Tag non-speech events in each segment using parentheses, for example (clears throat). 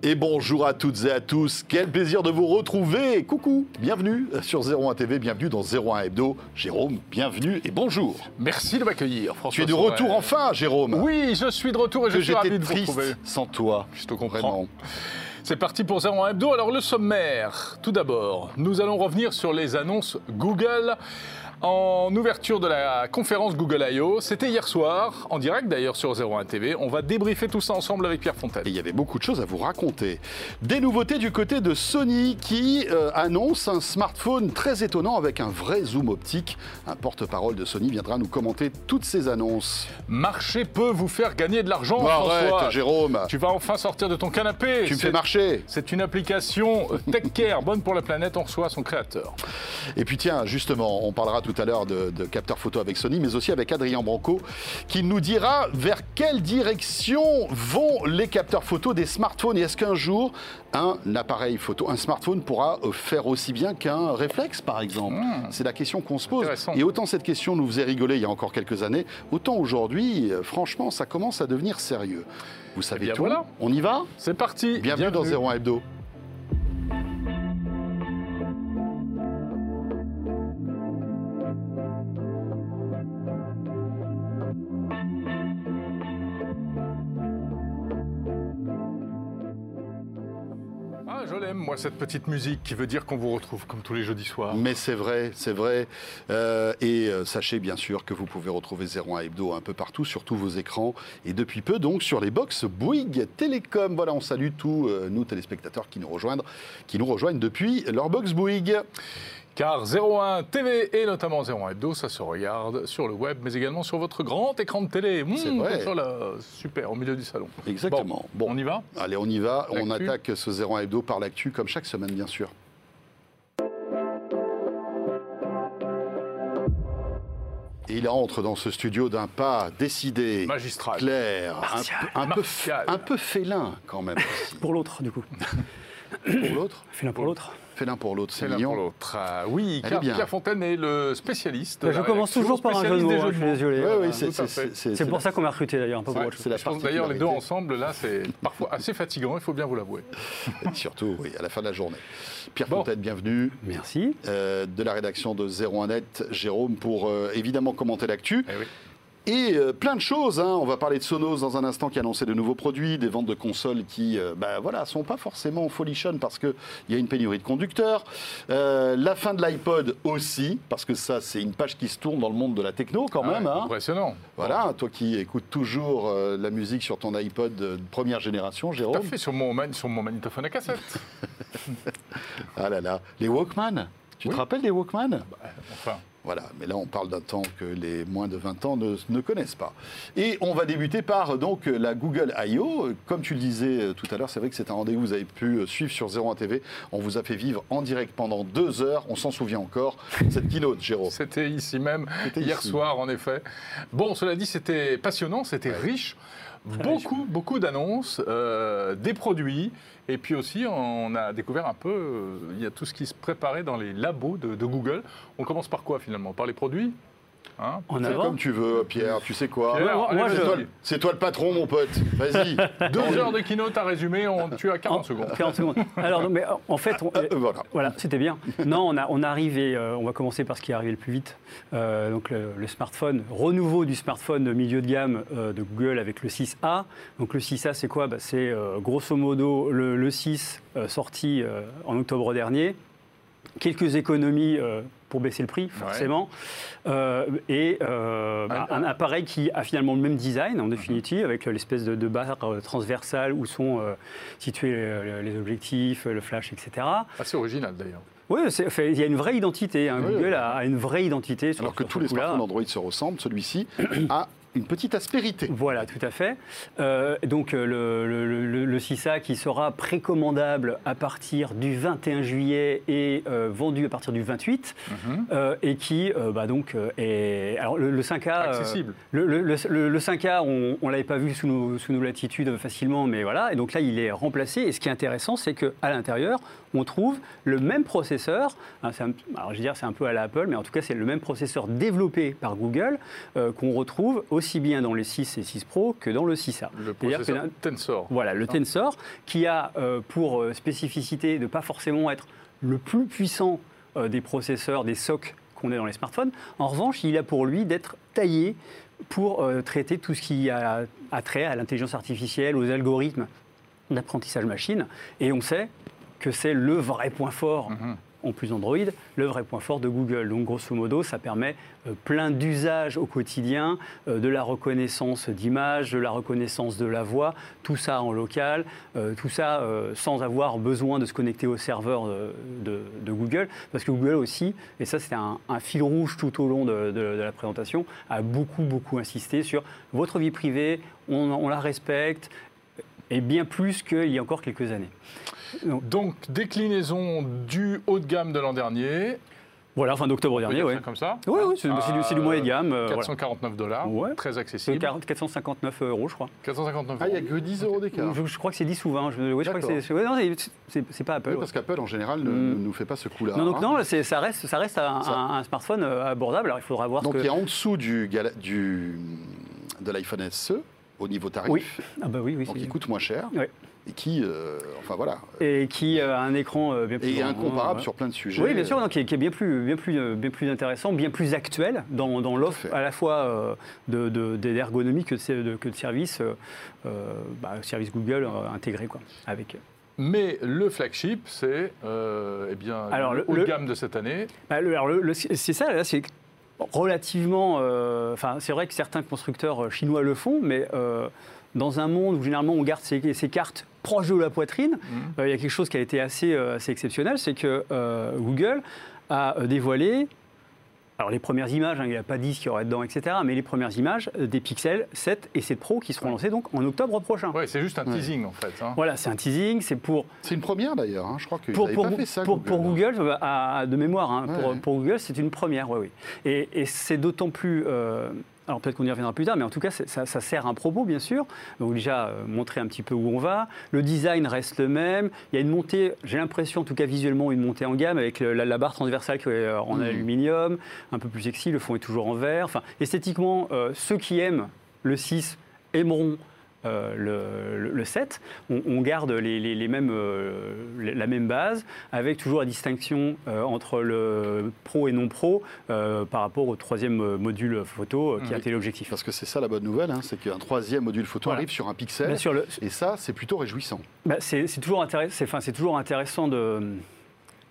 Et bonjour à toutes et à tous, quel plaisir de vous retrouver. Coucou, bienvenue sur 01 TV, bienvenue dans 01 Hebdo. Jérôme, bienvenue et bonjour. Merci de m'accueillir, François. Tu es de retour enfin, Jérôme. Oui, je suis de retour et je suis ravi de vous retrouver. sans toi. Je te comprends. C'est parti pour 01 Hebdo. Alors le sommaire, tout d'abord, nous allons revenir sur les annonces Google en ouverture de la conférence Google I.O. C'était hier soir, en direct d'ailleurs sur 01 TV. On va débriefer tout ça ensemble avec Pierre Fontaine. Et il y avait beaucoup de choses à vous raconter. Des nouveautés du côté de Sony qui euh, annonce un smartphone très étonnant avec un vrai zoom optique. Un porte-parole de Sony viendra nous commenter toutes ces annonces. Marcher peut vous faire gagner de l'argent, François. Jérôme. Tu vas enfin sortir de ton canapé. Tu me fais marcher. C'est une application euh, Tech Care, bonne pour la planète, on reçoit son créateur. Et puis tiens, justement, on parlera tout à l'heure de, de capteurs photo avec Sony, mais aussi avec Adrien Branco, qui nous dira vers quelle direction vont les capteurs photo des smartphones. Et est-ce qu'un jour, un appareil photo, un smartphone pourra faire aussi bien qu'un réflexe, par exemple C'est la question qu'on se pose. Et autant cette question nous faisait rigoler il y a encore quelques années, autant aujourd'hui, euh, franchement, ça commence à devenir sérieux. Vous savez bien tout voilà. On y va C'est parti. Bienvenue, dans 01 Hebdo. Moi, cette petite musique qui veut dire qu'on vous retrouve comme tous les jeudis soirs. Mais c'est vrai, c'est vrai. Euh, et euh, sachez bien sûr que vous pouvez retrouver 01 Hebdo un peu partout sur tous vos écrans et depuis peu donc sur les box Bouygues Télécom. Voilà, on salue tous euh, nous téléspectateurs qui nous rejoignent, qui nous rejoignent depuis leur box Bouygues. Car 01 TV et notamment 01 Hebdo, ça se regarde sur le web, mais également sur votre grand écran de télé. Mmh, C'est vrai. comme ça, là, super, au milieu du salon. Exactement. Bon, Bon. on y va? Allez, on y va. On attaque ce 01 Hebdo par l'actu comme chaque semaine bien sûr. Il entre dans ce studio d'un pas décidé, Magistral. clair, un Martial. peu- un, peu, Martial. un peu félin quand même. Pour l'autre, du coup. pour l'autre? L'un pour l'autre. Félin pour l'autre, c'est l'un mignon. pour l'autre. Ah, oui. Pierre Fontaine est le spécialiste. Bah, je commence toujours par un jeu de mots, je suis désolé. Oui, Voilà. oui, c'est pour ça qu'on m'a recruté d'ailleurs, un peu pour autre chose. d'ailleurs les deux ensemble, là, c'est (laughs) parfois assez fatigant, il faut bien vous l'avouer. Surtout, oui, à la fin de la journée. Pierre Bon. Fontaine, bienvenue. Merci. euh, de la rédaction de 01net, Jérôme, pour euh, évidemment commenter l'actu. Eh oui. Et euh, plein de choses. hein. On va parler de Sonos dans un instant qui a annoncé de nouveaux produits, des ventes de consoles qui, euh, bah, voilà, sont pas forcément folichonnes parce qu'il y a une pénurie de conducteurs. Euh, la fin de l'iPod aussi, parce que ça, c'est une page qui se tourne dans le monde de la techno quand Ah même. hein. Impressionnant. Voilà, toi qui écoutes toujours euh, la musique sur ton iPod de première génération, Tout à Jérôme. fait sur mon, man- sur mon magnétophone à cassette. (laughs) Ah là là, les Walkman. Tu Oui. te rappelles des Walkman? Enfin, Voilà, mais là on parle d'un temps que les moins de 20 ans ne, ne connaissent pas. Et on va débuter par donc la Google I.O. Comme tu le disais euh, tout à l'heure, c'est vrai que c'est un rendez-vous que vous avez pu euh, suivre sur 01 TV. On vous a fait vivre en direct pendant deux heures. On s'en souvient encore. Cette keynote, Jérôme. C'était ici même, hier ici. soir en effet. Bon, cela dit, c'était passionnant, c'était riche. Beaucoup, beaucoup d'annonces, euh, des produits, et puis aussi on a découvert un peu, euh, il y a tout ce qui se préparait dans les labos de, de Google. On commence par quoi finalement? Par les produits? Hein En Fais avant. comme tu veux, Pierre. Tu sais quoi C'est je- toi, le- c'est toi le patron, mon pote. Vas-y. (laughs) Deux heures de keynote à résumer, on, tu as 40 En- secondes. 40 secondes. Alors, non, mais en fait, on- Euh, (laughs) voilà. voilà, c'était bien. Non, on, a, on arrive et euh, on va commencer par ce qui est arrivé le plus vite. Euh, donc le, le smartphone, renouveau du smartphone de milieu de gamme euh, de Google avec le 6A. Donc le 6A, c'est quoi? Bah, C'est euh, grosso modo le, le 6 euh, sorti euh, en octobre dernier. Quelques économies euh, pour baisser le prix, forcément. Euh, et euh, bah, un appareil qui a finalement le même design, en définitive, avec l'espèce de, de barre euh, transversale où sont euh, situés les objectifs, le flash, etc. Assez original d'ailleurs. Oui, il y a une vraie identité. hein. Oui, Google oui. a, a une vraie identité. Sur, Alors que sur tous les smartphones Android se ressemblent, celui-ci (clears throat) a une petite aspérité. Voilà, tout à fait. Euh, donc euh, le, le- le- le 6A qui sera précommandable à partir du 21 juillet et euh, vendu à partir du 28, Mhm. euh, et qui euh, bah, donc est alors le, le 5A euh, Accessible. le, le- le- le 5A, on ne l'avait pas vu sous nos, sous nos latitudes facilement, mais voilà. Et donc là, il est remplacé. Et ce qui est intéressant, c'est qu'à l'intérieur, on trouve le même processeur. hein, un- alors je veux dire, c'est un peu à la Apple, mais en tout cas, c'est le même processeur développé par Google euh, qu'on retrouve aussi bien dans le 6 et 6 Pro que dans le 6A. Le que processeur Tensor. voilà, le Tensor, qui a euh, pour euh, spécificité de pas forcément être le plus puissant euh, des processeurs, des SOC qu'on a dans les smartphones. En revanche, il a pour lui d'être taillé pour euh, traiter tout ce qui a, a trait à l'intelligence artificielle, aux algorithmes d'apprentissage machine. Et on sait que c'est le vrai point fort. Mhm. En plus Android, le vrai point fort de Google. Donc grosso modo, ça permet euh, plein d'usages au quotidien, euh, de la reconnaissance d'image, de la reconnaissance de la voix, tout ça en local, euh, tout ça sans avoir besoin de se connecter au serveur de, de- de Google. Parce que Google aussi, et ça c'était un, un fil rouge tout au long de, de- de la présentation, a beaucoup beaucoup insisté sur votre vie privée, on, on la respecte, et bien plus qu'il y a encore quelques années. Donc, déclinaison du haut de gamme de l'an dernier. Voilà, fin d'octobre dernier, oui. comme ça Oui, oui, c'est du, moyen de gamme. euh, voilà. 449 dollars, Ouais. très accessible. 40 459 euros, je crois. 459 Ah, il n'y a euros. que 10 euros d'écart. Je, je crois que c'est 10 ou 20. Je, oui, je crois que c'est- ouais, non, c'est- pas Apple. Oui, parce qu'Apple, en général, ne, Mm. ne nous fait pas ce coup-là. Non, donc hein. non, ça reste, ça reste un, Ça- un- un smartphone euh, abordable. Alors il faudra voir Donc, ce il y a en dessous du, de l'iPhone SE, au niveau tarif, Oui. Ah bah oui, oui. donc il coûte moins cher, Ouais. Et qui, euh, enfin voilà, Et qui euh, a un écran euh, bien plus. et grand, incomparable ouais. sur plein de sujets. Oui, bien sûr, qui, est, qui est bien plus, bien plus, bien plus intéressant, bien plus actuel dans, dans l'offre à la fois euh, de, de, d'ergonomie que de, que de services, euh, euh, bah, service Google euh, intégré quoi, avec. Mais le flagship, c'est euh, eh bien, Alors, le haut de gamme de cette année. Bah, le- alors, le- le- c'est ça, là, c'est relativement. euh, Enfin, c'est vrai que certains constructeurs chinois le font, mais euh, dans un monde où généralement on garde ses, ses cartes proches de la poitrine, Mhm. euh, il y a quelque chose qui a été assez, euh, assez exceptionnel, c'est que euh, Google a dévoilé. Alors les premières images, hein, il n'a pas dit ce qu'il y aurait dedans, etc. Mais les premières images des Pixel 7 et 7 Pro qui seront lancés donc en octobre prochain. Ouais, c'est juste un Ouais. teasing en fait. hein. Voilà, c'est un teasing, c'est pour C'est une première d'ailleurs, hein, je crois qu'ils pour, pour, pas fait ça. pour- pour Google, à- à- de mémoire, hein, Ouais, pour, Google, c'est une première, oui, oui. Et, et c'est d'autant plus. euh, alors peut-être qu'on y reviendra plus tard, mais en tout cas, ça, ça sert un propos, bien sûr. Donc déjà, euh, montrer un petit peu où on va. Le design reste le même. Il y a une montée, j'ai l'impression, en tout cas visuellement, une montée en gamme avec le- la, la barre transversale qui est en Mhm. aluminium, un peu plus sexy. Le fond est toujours en verre. Enfin, esthétiquement, euh, ceux qui aiment le 6 aimeront euh, le, le- le 7. On, on garde les, les- les mêmes, euh, la même base, avec toujours la distinction euh, entre le pro et non pro par rapport au troisième module photo qui Mhm. a téléobjectif. Parce que c'est ça la bonne nouvelle, hein, c'est qu'un troisième module photo Voilà. arrive sur un pixel, Bien sûr, le- et ça, c'est plutôt réjouissant. bah, c'est toujours, intéress- enfin, toujours intéressant de.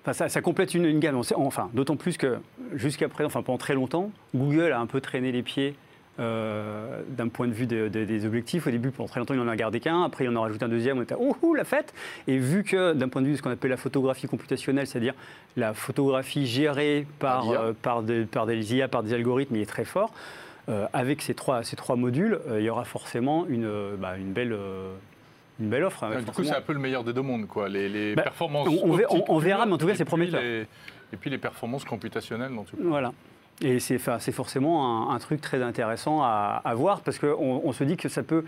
Enfin, ça, ça complète une, une gamme. Enfin, d'autant plus que jusqu'à présent, enfin pendant très longtemps, Google a un peu traîné les pieds euh, d'un point de vue de- de- des objectifs. Au début, pendant très longtemps, il n'en a gardé qu'un. Après, il en a rajouté un deuxième. On était oh, ouh, la fête. Et vu que d'un point de vue de ce qu'on appelle la photographie computationnelle, c'est-à-dire la photographie gérée par, Par euh, par, des, par des IA, par des algorithmes, il est très fort. euh, avec ces trois, ces trois modules, il y aura forcément une, bah, une, belle, une belle offre. avec du coup, c'est un peu le meilleur des deux mondes, quoi. Les, les Bah, performances. on- on verra, mais en tout cas, c'est prometteur. Et puis les performances computationnelles dont tu Voilà. Et c'est forcément un, truc très intéressant à, voir parce qu'on on se dit que ça peut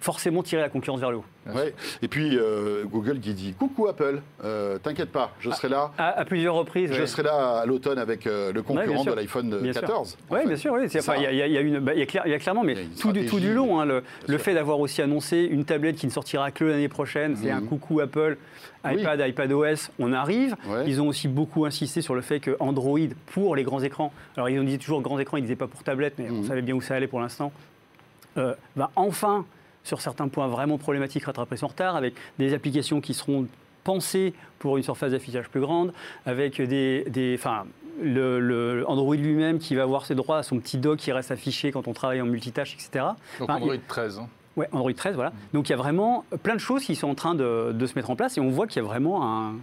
forcément tirer la concurrence vers le haut. Ouais. Et puis euh, Google qui dit Coucou Apple, euh, t'inquiète pas, je serai là. À, à plusieurs reprises. Je ouais. serai là à l'automne avec euh, le concurrent de l'iPhone Bien sûr. 14. en Oui, bien sûr, enfin, Il y, a- il y a une- bah, il y a clair- il y a clairement, mais tout du, tout du stratégie, long, hein, le, fait d'avoir aussi annoncé une tablette qui ne sortira que l'année prochaine, c'est un Mhm. coucou Apple, Oui. iPad, iPadOS, on arrive. Ils ont aussi beaucoup insisté sur le fait que Android, pour les grands écrans, alors ils ont dit toujours grands écrans, ils ne disaient pas pour tablette, mais on Mhm. savait bien où ça allait pour l'instant, va enfin, sur certains points vraiment problématiques, rattraper son retard, avec des applications qui seront pensées pour une surface d'affichage plus grande, avec des... des enfin, le, le Android lui-même qui va avoir ses droits à son petit dock qui reste affiché quand on travaille en multitâche, etc. Donc Enfin, Android 13. hein. Ouais, Android 13, voilà. Donc il y a vraiment plein de choses qui sont en train de, de se mettre en place et on voit qu'il y a vraiment un...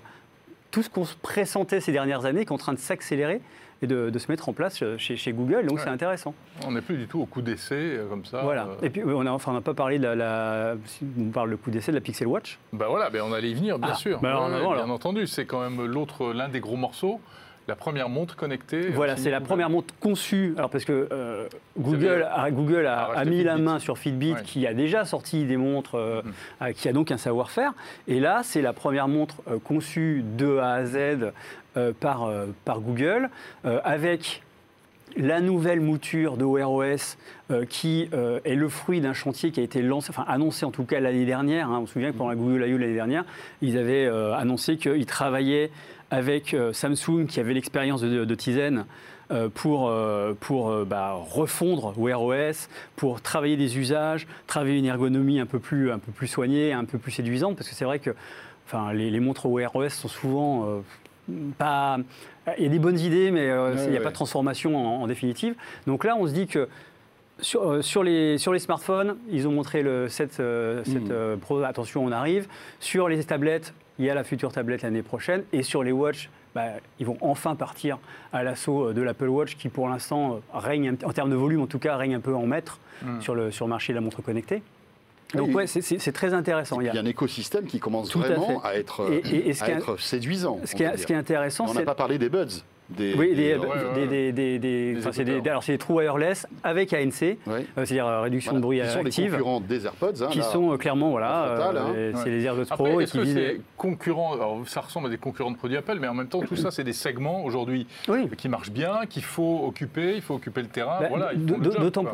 tout ce qu'on se pressentait ces dernières années qui est en train de s'accélérer et de, de se mettre en place chez, chez Google. Donc Ouais. c'est intéressant. On n'est plus du tout au coup d'essai euh, comme ça. voilà. euh. Et puis on n'a enfin, on pas parlé de la, la- si on parle le coup d'essai de la Pixel Watch. Bah voilà, ben on allait y venir, bien Ah, sûr. bah alors, bien alors. entendu, c'est quand même l'autre, l'un des gros morceaux. La première montre connectée. Voilà, c'est la première montre conçue. Alors parce que euh, Google, a, Google a, a a racheté mis la main sur Fitbit, Ouais. qui a déjà sorti des montres, euh, euh, qui a donc un savoir-faire. Et là, c'est la première montre conçue de A à Z par, par Google, avec la nouvelle mouture de Wear OS euh, qui euh, est le fruit d'un chantier qui a été lancé, enfin annoncé en tout cas l'année dernière. hein. On se souvient que pendant la Google I.O. l'année dernière, ils avaient euh, annoncé qu'ils travaillaient avec euh, Samsung qui avait l'expérience de, de Tizen euh, pour, euh, pour bah, refondre Wear OS, pour travailler des usages, travailler une ergonomie un peu plus, un peu plus soignée, un peu plus séduisante, parce que c'est vrai que enfin, les, les montres Wear OS sont souvent euh, pas. Il y a des bonnes idées, mais euh, Ouais, il n'y a ouais. pas de transformation en, en définitive. Donc là, on se dit que sur, euh, sur les, sur les smartphones, ils ont montré le 7, euh, 7 Mhm. euh, Pro, attention, on arrive. Sur les tablettes, il y a la future tablette l'année prochaine. Et sur les watch, bah, ils vont enfin partir à l'assaut euh, de l'Apple Watch qui, pour l'instant, euh, règne, un- en termes de volume, en tout cas, règne un peu en maître Mhm. sur, le, sur le marché de la montre connectée. Donc, Oui. ouais, c'est- très intéressant. Il y a un écosystème qui commence à vraiment à, être, Et- et- et ce à qui est- être séduisant. ce qui, on peut est, ce qui est dire. intéressant, on n'a pas parlé des buds. Des, Oui, des, des- des- des- des- des- Des des- alors c'est des trous wireless avec ANC, euh, c'est-à-dire euh, réduction Voilà. de bruit Qui sont les active, concurrents des AirPods. hein, qui là. sont euh, clairement voilà, hein. c'est Ouais. les AirPods Après, Pro et est-ce qui que visent- c'est concurrent alors, Ça ressemble à des concurrents de produits Apple, mais en même temps, tout ça, c'est des segments aujourd'hui Oui. qui marchent bien, qu'il faut occuper, il faut occuper le terrain. Bah, voilà,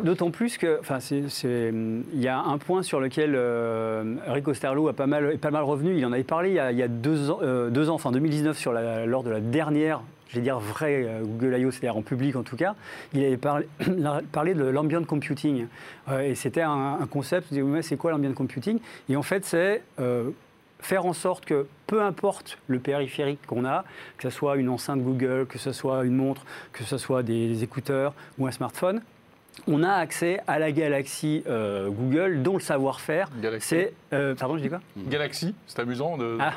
D'autant plus que, enfin, c'est- c'est- il y a un point sur lequel euh, Rick Osterloh a pas mal, est pas mal revenu. Il en avait parlé il y a, il y a deux, ans, euh, deux ans, enfin 2019, sur la- lors de la dernière, je vais dire vraie euh, Google I.O., c'est-à-dire en public en tout cas. Il avait parlé, (clears throat) parlé de l'ambient computing. Euh, et c'était un, un concept, disais, mais c'est quoi l'ambient computing? Et en fait, c'est euh, faire en sorte que peu importe le périphérique qu'on a, que ce soit une enceinte Google, que ce soit une montre, que ce soit des, des écouteurs ou un smartphone, on a accès à la galaxie euh, Google dont le savoir-faire, c'est... euh, pardon, je dis quoi? Galaxy, c'est amusant. De... Ah.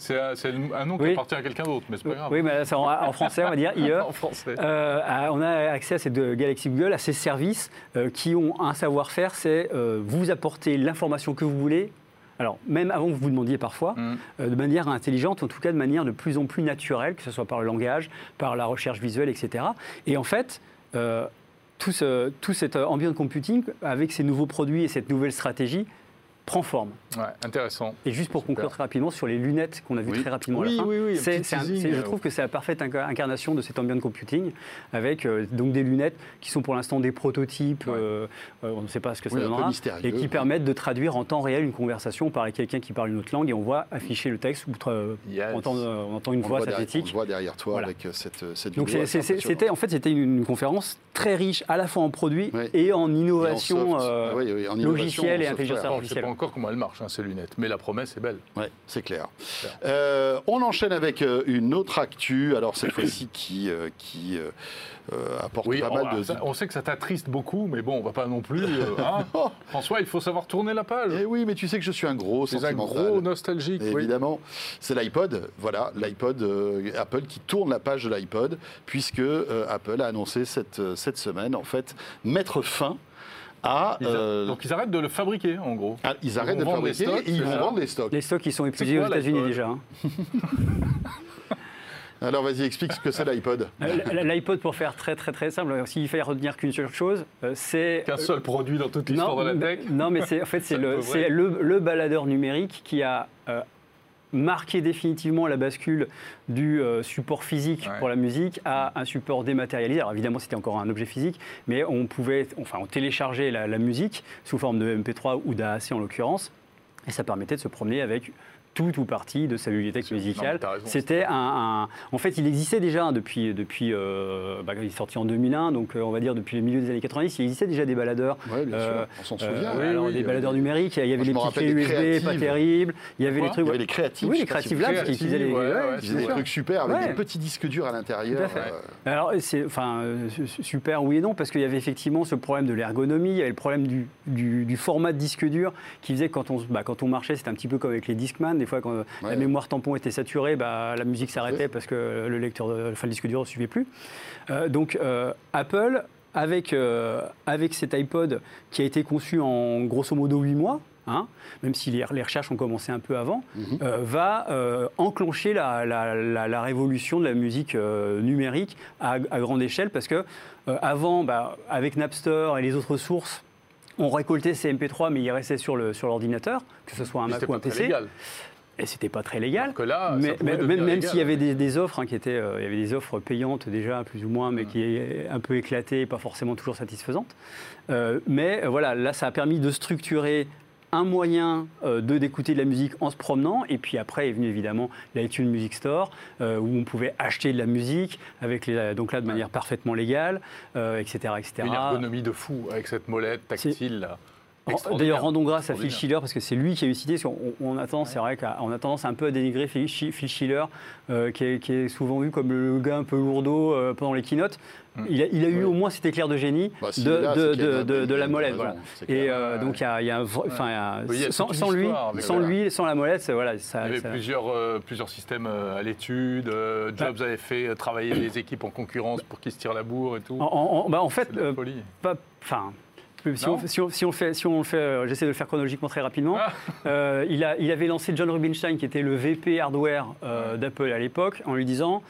C'est un, nom qui Oui. appartient à quelqu'un d'autre, mais c'est pas grave. Oui, mais c'est en, en français, on va dire (laughs) IE. en français. Euh, on a accès à cette euh, Galaxy Google, à ces services euh, qui ont un savoir-faire, c'est euh, vous apporter l'information que vous voulez. Alors, même avant que vous vous demandiez parfois, Mm. de manière intelligente, en tout cas de manière de plus en plus naturelle, que ce soit par le langage, par la recherche visuelle, etc. Et en fait, tout, ce, tout cet ambient computing, avec ces nouveaux produits et cette nouvelle stratégie, prend forme. Ouais, intéressant. Et juste pour Super. conclure très rapidement sur les lunettes qu'on a vues Oui. très rapidement à Oui, la fin, oui, oui, un c'est- petit c'est un- teasing, c'est- je euh, trouve que c'est la parfaite inca- incarnation de cet ambient computing, avec euh, donc des lunettes qui sont pour l'instant des prototypes, Ouais. euh, euh, on ne sait pas ce que ça donnera, et qui permettent de traduire en temps réel une conversation. On à quelqu'un qui parle une autre langue et on voit afficher le texte, ou euh, Yes. on, entend, euh, on entend une On voix on synthétique. le voit derrière toi Voilà. avec cette, cette Donc c'était en fait c'était une, une conférence très riche à la fois en produits Ouais. et en Et en innovation soft. euh, oui, oui, en innovation, logicielle et en intelligence artificielle. Encore comment elles marchent, hein, ces lunettes, mais la promesse est belle. Ouais, c'est clair. Euh, on enchaîne avec euh, une autre actu, alors cette fois-ci qui, euh, qui apporte Oui, pas on, mal de... ça- on sait que ça t'attriste beaucoup, mais bon, on va pas non plus. (laughs) hein. François, il faut savoir tourner la page. eh oui, mais tu sais que je suis un gros C'est un gros nostalgique. oui. Évidemment, c'est l'iPod. Voilà, l'iPod Apple qui tourne la page de l'iPod, puisque Apple a annoncé cette, cette semaine, en fait, mettre fin à. Ils a- euh, Donc ils arrêtent de le fabriquer, en gros. ah, ils arrêtent de les fabriquer stocks, et ils vont vendre les stocks. Les stocks qui sont épuisés quoi, aux États-Unis déjà. hein. Alors vas-y, explique ce que c'est l'iPod. Euh, L'iPod, pour faire très très très simple, s'il fallait retenir qu'une seule chose, euh, c'est Qu'un seul produit dans toute l'histoire de la non, tech. non, mais c'est en fait c'est le, le, le baladeur numérique qui a euh, marqué définitivement la bascule du euh, support physique Ouais. pour la musique à un support dématérialisé. Alors évidemment, c'était encore un objet physique, mais on pouvait, enfin, on téléchargeait la, la musique sous forme de MP3 ou d'AAC en l'occurrence, et ça permettait de se promener avec tout ou partie de sa bibliothèque musicale. C'était un, un- En fait, il existait déjà depuis. depuis euh, bah, il est sorti en 2001, donc euh, on va dire depuis le milieu des années 90, il existait déjà des baladeurs. Oui, bien Euh, sûr, on s'en souvient. oui, alors, oui, des baladeurs numériques, il y avait Moi, les petites clés USB pas terribles, il y avait Quoi les trucs. Il y avait les créatifs. Oui, les créatifs labs qui les. faisaient des trucs super avec des petits disques durs à l'intérieur. Alors, c'est enfin, su- super oui et non, parce qu'il y avait effectivement ce problème de l'ergonomie, il y avait le problème du, du- du format de disque dur qui faisait que quand on, bah, quand on marchait, c'était un petit peu comme avec les Discman. Des fois, quand euh, Ouais. la mémoire tampon était saturée, bah, la musique s'arrêtait parce que le lecteur, de, enfin, le disque dur ne suivait plus. Euh, donc, euh, Apple, avec, euh, avec cet iPod qui a été conçu en grosso modo 8 mois, hein, même si les, recherches ont commencé un peu avant, mhm. va enclencher la, révolution de la musique numérique à, grande échelle parce que avant, bah, avec Napster et les autres sources, on récoltait ces MP3, mais ils restaient sur l'ordinateur, que ce soit un Mac ou un PC et c'était pas très légal. Que là, mais, même, s'il y avait des, offres hein, qui étaient, euh, il y avait des offres payantes déjà plus ou moins, mais qui est un peu éclatées, pas forcément toujours satisfaisantes. Euh, mais euh, voilà, là, ça a permis de structurer un moyen de d'écouter de la musique en se promenant. Et puis après est venu évidemment l'iTunes Music Store, où on pouvait acheter de la musique, avec les, donc là de manière parfaitement légale, etc., etc. Une ergonomie de fou avec cette molette tactile. D'ailleurs, rendons grâce à Phil Schiller parce que c'est lui qui a eu cité. On, a tendance, c'est vrai qu'on a tendance un peu à dénigrer Phil Schiller, euh, qui, est, souvent vu comme le gars un peu lourdeau euh, pendant les keynotes. Hmm. Il a, eu au moins cet éclair de génie bah, de, la molette. Et euh, donc il y a, enfin, sans, lui, sans lui, sans la molette, voilà. Ça, il y avait Plusieurs, plusieurs systèmes à l'étude. Jobs bah. avait fait travailler les équipes en concurrence pour qu'ils se tirent la bourre et tout. En, bah, en fait, pas, enfin si on, fait, si on fait, euh, j'essaie de le faire chronologiquement très rapidement. Ah. Euh, il, a, il avait lancé John Rubinstein, qui était le VP hardware euh, d'Apple à l'époque, en lui disant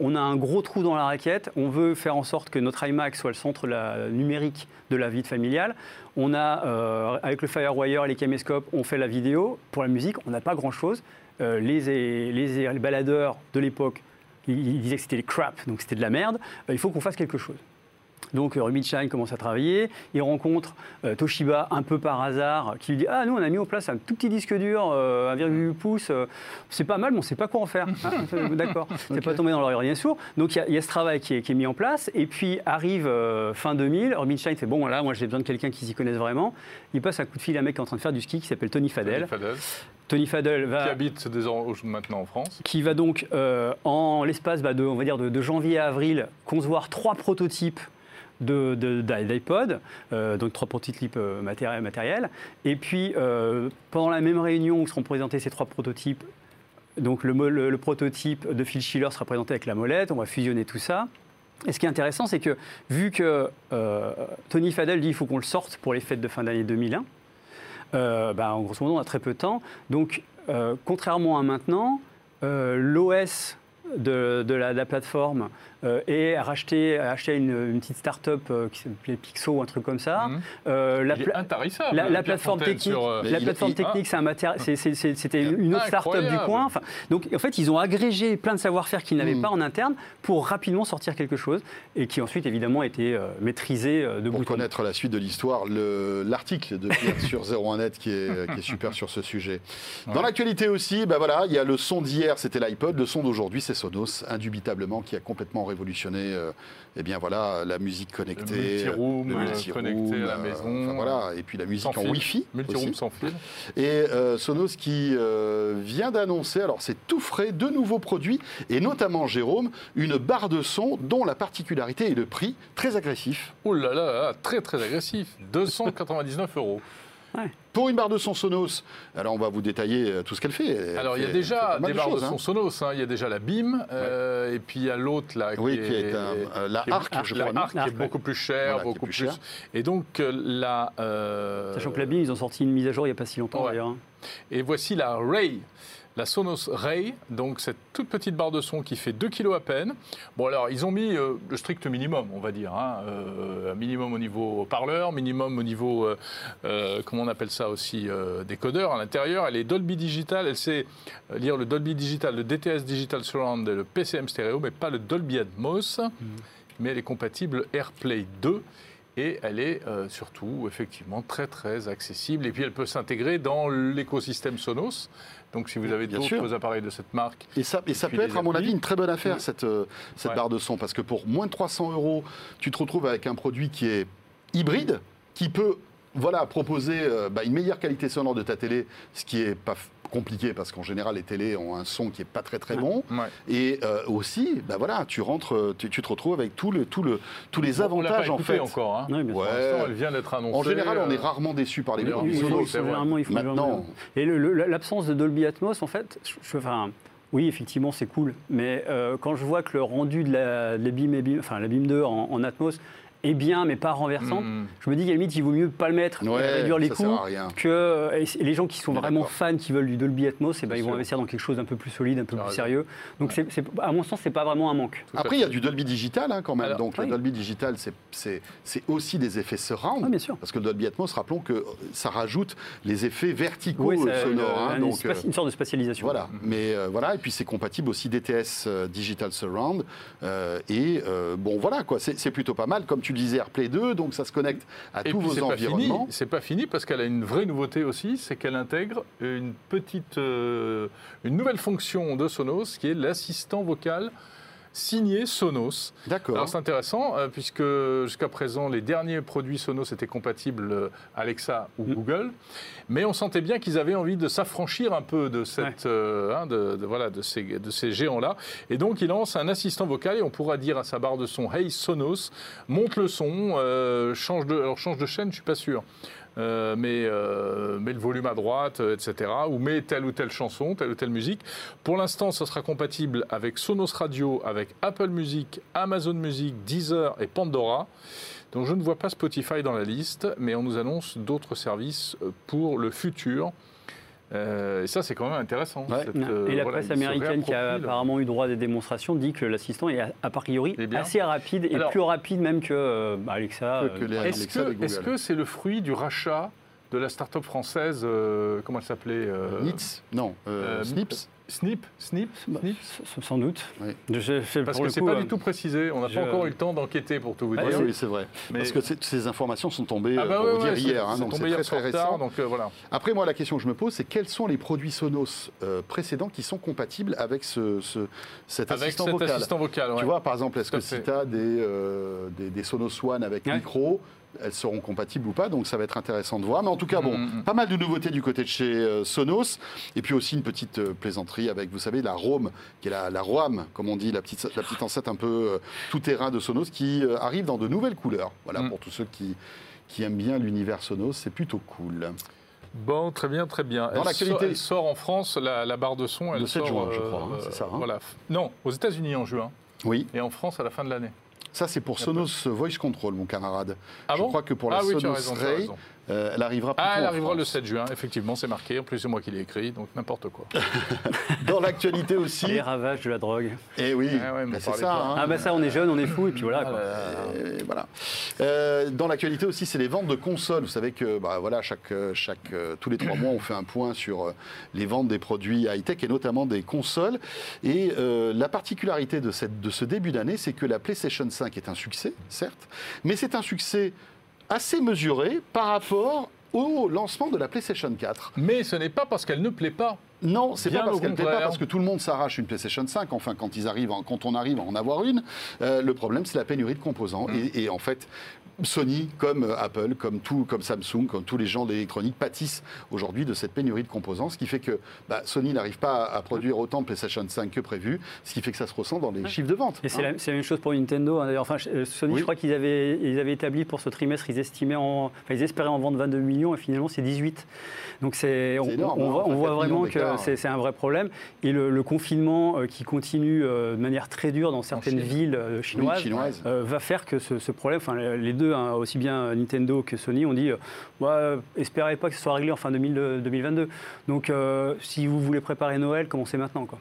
on a un gros trou dans la raquette, on veut faire en sorte que notre iMac soit le centre la, numérique de la vie familiale. On a, avec le FireWire et les caméscopes, on fait la vidéo. Pour la musique, on n'a pas grand-chose. Les, les, les, baladeurs de l'époque, ils, ils disaient que c'était les crap, donc c'était de la merde. il faut qu'on fasse quelque chose. Donc euh, Rubinstein commence à travailler, il rencontre euh, Toshiba un peu par hasard, qui lui dit Ah, nous on a mis en place un tout petit disque dur, 1,8 euh, pouces, c'est pas mal, mais on ne sait pas quoi en faire. (laughs) Ah, d'accord, c'est pas tombé dans l'oreille rien sourd. Donc il y, a ce travail qui est, mis en place, et puis arrive fin 2000, Rubinstein fait Bon, voilà, moi j'ai besoin de quelqu'un qui s'y connaisse vraiment. Il passe un coup de fil à un mec qui est en train de faire du ski qui s'appelle Tony Fadel. Tony Fadel. va. Qui habite maintenant en France. Qui va donc, en l'espace bah, de, on va dire de, de janvier à avril, concevoir trois prototypes d'iPod, euh, donc trois prototypes euh, matériels. Et puis, euh, pendant la même réunion où seront présentés ces trois prototypes, donc le, prototype de Phil Schiller sera présenté avec la molette, on va fusionner tout ça. Et ce qui est intéressant, c'est que vu que Tony Fadell dit qu'il faut qu'on le sorte pour les fêtes de fin d'année 2001, bah, en grosso modo, on a très peu de temps. Donc, contrairement à maintenant, l'OS de, la, plateforme euh, et racheter, acheter une, une petite start-up euh, qui s'appelait Pixo ou un truc comme ça. Mmh. Euh, la, la, la, plateforme technique, la plateforme technique, c'est un c'était une autre start-up du coin. Enfin, donc en fait, ils ont agrégé plein de savoir-faire qu'ils n'avaient mmh. pas en interne pour rapidement sortir quelque chose et qui ensuite évidemment a été maîtrisé de Pour connaître la suite de l'histoire, l'article de Pierre sur 01net qui est, (laughs) qui est super sur ce sujet. Dans l'actualité aussi, bah voilà, il y a le son d'hier, c'était l'iPod, le son d'aujourd'hui, c'est Sonos, indubitablement, qui a complètement révolutionné euh, eh bien, voilà, la musique connectée. Le multi-room, euh, connecté à la euh, maison. voilà, et puis la musique en Wi-Fi. Multi-room sans fil. Et Sonos qui vient d'annoncer, alors c'est tout frais, de nouveaux produits, et notamment, Jérôme, une barre de son dont la particularité est le prix très agressif. Oh là là, très très agressif, 299 euros. Pour une barre de son Sonos, alors on va vous détailler euh, tout ce qu'elle fait. alors il y a déjà des barres de, son hein. Sonos, hein. il y a déjà la BIM, euh, et puis il y a l'autre là qui, est, euh, la Arc, je crois. La Arc qui est beaucoup plus chère, beaucoup plus. Et donc la. Sachant que la BIM, ils ont sorti une mise à jour il n'y a pas si longtemps d'ailleurs. Et voici la Ray la Sonos Ray, donc cette toute petite barre de son qui fait 2 kg à peine. Bon alors ils ont mis euh, le strict minimum, on va dire, hein, euh, minimum au niveau parleur, minimum au niveau, euh, comment on appelle ça aussi, décodeur à l'intérieur. Elle est Dolby Digital, elle sait lire le Dolby Digital, le DTS Digital Surround et le PCM stéréo, mais pas le Dolby Atmos. Mm. Mais elle est compatible AirPlay 2 et elle est surtout effectivement très très accessible et puis elle peut s'intégrer dans l'écosystème Sonos donc si vous avez d'autres appareils de cette marque. Et ça, et ça peut être, à mon avis, une très bonne affaire, cette, euh, cette barre de son. Parce que pour moins de 300 euros, tu te retrouves avec un produit qui est hybride, qui peut voilà, proposer euh, bah, une meilleure qualité sonore de ta télé, ce qui est pas compliqué parce qu'en général les télés ont un son qui est pas très très bon. Et euh, aussi bah voilà tu rentres tu, te retrouves avec tout le tout le tous les avantages en fait. encore hein. ouais. elle vient d'être annoncée en général on est rarement déçu par les produits généralement il faut maintenant. et l'absence de Dolby Atmos en fait je, enfin oui, effectivement, c'est cool. Mais euh, quand je vois que le rendu de la, BIM, enfin, la BIM 2 en, Atmos est bien, mais pas renversant, Mhm. je me dis qu'à la limite, il vaut mieux pas le mettre et Ouais, réduire les ça coûts. sert à rien. Que euh, et les gens qui sont vraiment fans, qui veulent du Dolby Atmos, eh ben, ils vont sûr. investir dans quelque chose d'un peu plus solide, un peu plus sérieux. Donc, c'est- c'est- à mon sens, c'est pas vraiment un manque. Tout Après, il y a du Dolby Digital hein, quand même. Alors, Donc, le. Dolby Digital, c'est- c'est c'est aussi des effets surround. Ah, bien sûr. Parce que le Dolby Atmos, rappelons que ça rajoute les effets verticaux Oui, euh, c'est sonores. hein, une, donc, une, euh, une sorte de spatialisation. Voilà, mais euh, voilà, et puis c'est compatible aussi DTS euh, Digital Surround. euh, et euh, bon, voilà, quoi, c'est c'est plutôt pas mal. Comme disais, AirPlay 2, donc ça se connecte à Et tous puis vos environnements. c'est pas fini parce qu'elle a une vraie nouveauté aussi, c'est qu'elle intègre une petite, euh, une nouvelle fonction de Sonos qui est l'assistant vocal signé Sonos. D'accord. Alors c'est intéressant euh, puisque jusqu'à présent les derniers produits Sonos étaient compatibles euh, Alexa ou Mm. Google, mais on sentait bien qu'ils avaient envie de s'affranchir un peu de cette, euh, hein, de, de- voilà, de ces, de ces géants-là. Et donc il lance un assistant vocal et on pourra dire à sa barre de son Hey Sonos, monte le son, change de, alors change de chaîne, je suis pas sûr. Euh, mais, euh, mets le volume à droite, euh, etc. Ou mets telle ou telle chanson, telle ou telle musique. Pour l'instant, ça sera compatible avec Sonos Radio, avec Apple Music, Amazon Music, Deezer et Pandora. Donc je ne vois pas Spotify dans la liste, mais on nous annonce d'autres services pour le futur. Euh, et ça, c'est quand même intéressant. Ouais. Cette, euh, et la voilà, presse américaine qui a apparemment eu droit à des démonstrations dit que l'assistant est a, priori Eh bien. assez rapide et Alors- plus rapide même que euh, bah, Alexa. Est-ce que c'est le fruit du rachat de la start-up française, euh, comment elle s'appelait euh, Nits Non, euh, euh, Snips Snip Snip Bah, Snip Sans doute. Oui. Je- je- Parce pour que c'est pas euh, du tout précisé. On n'a je- pas encore eu le temps d'enquêter pour tout vous Oui, dire. oui, c'est vrai. Mais- Parce que ces informations sont tombées, Ah euh, bah pour ouais, vous dire, ouais, hier. hein, c'est donc c'est très, très tard, récent. donc euh, voilà. Après, moi, la question que je me pose, c'est quels sont les produits Sonos euh, précédents qui sont compatibles avec ce, ce- cet Avec assistant cet vocal? assistant vocal, ouais. Tu vois, par exemple, est-ce que si tu as des, euh, des, des Sonos One avec Ouais. micro, elles seront compatibles ou pas Donc ça va être intéressant de voir. Mais en tout cas, bon, Mm, mm. pas mal de nouveautés du côté de chez euh, Sonos. Et puis aussi une petite euh, plaisanterie avec, vous savez, la Rome, qui est la, la Roam, comme on dit, la petite, la petite enceinte un peu euh, tout-terrain de Sonos, qui arrive dans de nouvelles couleurs. Voilà, Mm. pour tous ceux qui, qui aiment bien l'univers Sonos, c'est plutôt cool. Bon, très bien, très bien. Dans elle, l'actualité- sort, elle sort en France, la, la barre de son. Elle Le 7 sort, juin, je crois, hein, euh, c'est ça, hein Voilà. Non, aux États-Unis en juin Oui, et en France à la fin de l'année. Ça c'est pour Sonos Voice Control, mon camarade. Ah je bon crois que pour la ah oui, Sonos raison, Ray. Euh, elle arrivera Ah, elle arrivera le France. 7 juin, effectivement, c'est marqué. En plus, c'est moi qui l'ai écrit, donc n'importe quoi. (laughs) Dans l'actualité aussi. Les ravages de la drogue. Et oui, Ah ouais, bah, c'est ça. hein. Ah bah ça, on est jeune, on est fou, et puis voilà. quoi. Et voilà. Euh, dans l'actualité aussi, c'est les ventes de consoles. Vous savez que bah, voilà, chaque, euh, chaque, euh, tous les trois mois, on fait un point sur euh, les ventes des produits high-tech et notamment des consoles. Et euh, la particularité de, cette, de ce début d'année, c'est que la PlayStation 5 est un succès, certes, mais c'est un succès assez mesuré par rapport au lancement de la PlayStation 4. Mais ce n'est pas parce qu'elle ne plaît pas. Non, c'est pas parce qu'elle ne plaît pas, parce que tout le monde s'arrache une PlayStation 5. Enfin, quand ils arrivent, en- quand on arrive à en avoir une, euh, le problème c'est la pénurie de composants. Mm. Et, et en fait, Sony, comme euh, Apple, comme tout, comme Samsung, comme tous les gens de l'électronique pâtissent aujourd'hui de cette pénurie de composants, ce qui fait que bah, Sony n'arrive pas à, à produire autant de PlayStation 5 que prévu, ce qui fait que ça se ressent dans les chiffres de vente. Et c'est hein. la, c'est la même chose pour Nintendo. hein, D'ailleurs, enfin, euh, Sony, Oui. je crois qu'ils avaient, ils avaient établi pour ce trimestre, ils estimaient en, enfin, ils espéraient en vendre 22 millions et finalement c'est 18. Donc c'est, on, énorme, on hein, voit, ça on fait voit 4 vraiment que c'est, un vrai problème. Et le, le confinement euh, qui continue euh, de manière très dure dans certaines villes euh, Oui, chinoises. chinoise. euh, va faire que ce, ce problème, enfin les deux, hein, aussi bien Nintendo que Sony, ont dit, euh, euh, espérez pas que ce soit réglé en fin 2000 euh, 2022. Donc euh, si vous voulez préparer Noël, commencez maintenant. Quoi.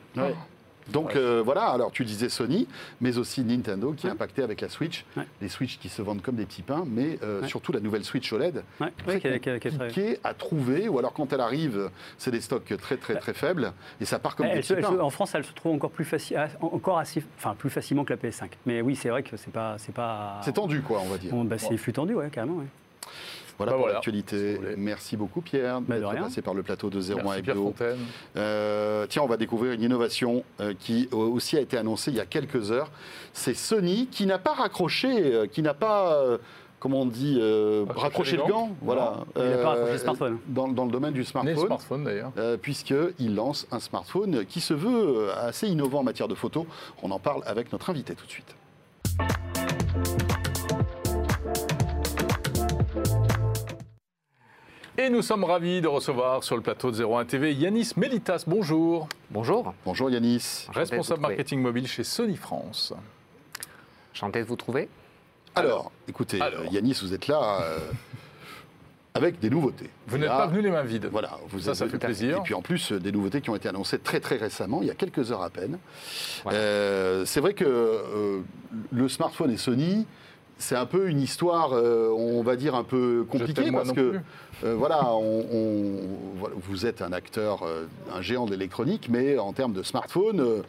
Donc euh, voilà, alors tu disais Sony, mais aussi Nintendo qui est Ouais. impacté avec la Switch. Ouais. Les Switch qui se vendent comme des petits pains, mais euh, surtout la nouvelle Switch OLED. Qui est- est- est à trouver, ou alors quand elle arrive, c'est des stocks très très très faibles, et ça part comme des Elle se- petits elle pains. en France, elle se trouve encore plus facile, encore assez, enfin plus facilement que la PS5. Mais oui, c'est vrai que c'est pas, c'est pas. C'est tendu, quoi, on va dire. Bah, c'est flux tendu, ouais, carrément. Voilà Bah pour voilà, l'actualité. Merci beaucoup, Pierre, Bah, de d'être rien. passé par le plateau de 01 Merci Pierre Hebdo. Fontaine. Euh, tiens, on va découvrir une innovation euh, qui euh, aussi a été annoncée il y a quelques heures. C'est Sony qui n'a pas raccroché, euh, qui n'a pas, euh, comment on dit, euh, les le gant. Voilà. Il n'a pas raccroché le smartphone. Dans, dans le domaine du smartphone. smartphone d'ailleurs. euh, puisqu'il lance un smartphone qui se veut assez innovant en matière de photo. On en parle avec notre invité tout de suite. Et nous sommes ravis de recevoir sur le plateau de 01 TV Yanis Melitas. Bonjour. Bonjour, Bonjour Yanis. Responsable marketing mobile chez Sony France. de vous trouver? Alors, écoutez, Alors. euh, Yanis, vous êtes là euh, avec des nouveautés. Vous n'êtes pas venu les mains vides. Voilà, vous Ça, ça êtes- fait plaisir. Et puis en plus, euh, des nouveautés qui ont été annoncées très très récemment, il y a quelques heures à peine. Euh, c'est vrai que euh, le smartphone et Sony, c'est un peu une histoire, euh, on va dire, un peu compliquée parce que euh, voilà, on- on- voilà, vous êtes un acteur, euh, un géant de l'électronique, mais en termes de smartphone,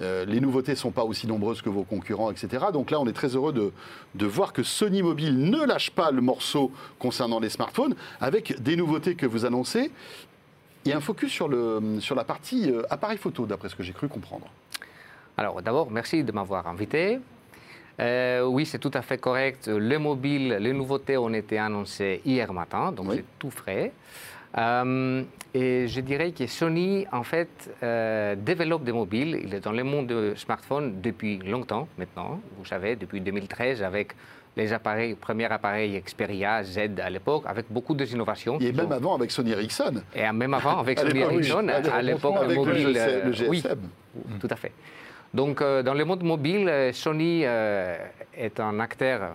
les nouveautés ne sont pas aussi nombreuses que vos concurrents, etc. Donc là, on est très heureux de, de voir que Sony Mobile ne lâche pas le morceau concernant les smartphones, avec des nouveautés que vous annoncez et un focus sur, le, sur la partie appareil photo, d'après ce que j'ai cru comprendre. Alors d'abord, merci de m'avoir invité. Euh, oui, c'est tout à fait correct. Les mobiles, les nouveautés ont été annoncées hier matin, donc Oui. c'est tout frais. Euh, et je dirais que Sony, en fait, euh, développe des mobiles. Il est dans le monde de smartphone depuis longtemps maintenant. Vous savez, depuis 2013, avec les appareils, premiers appareils Xperia Z à l'époque, avec beaucoup d'innovations. Et même avant avec Sony Ericsson. Et même avant, avec (laughs) Sony. Ericsson, À l'époque, à l'époque, le mobile. GSM, le euh, oui, GSM. tout à fait. Donc, euh, dans le monde mobile, euh, Sony euh, est un acteur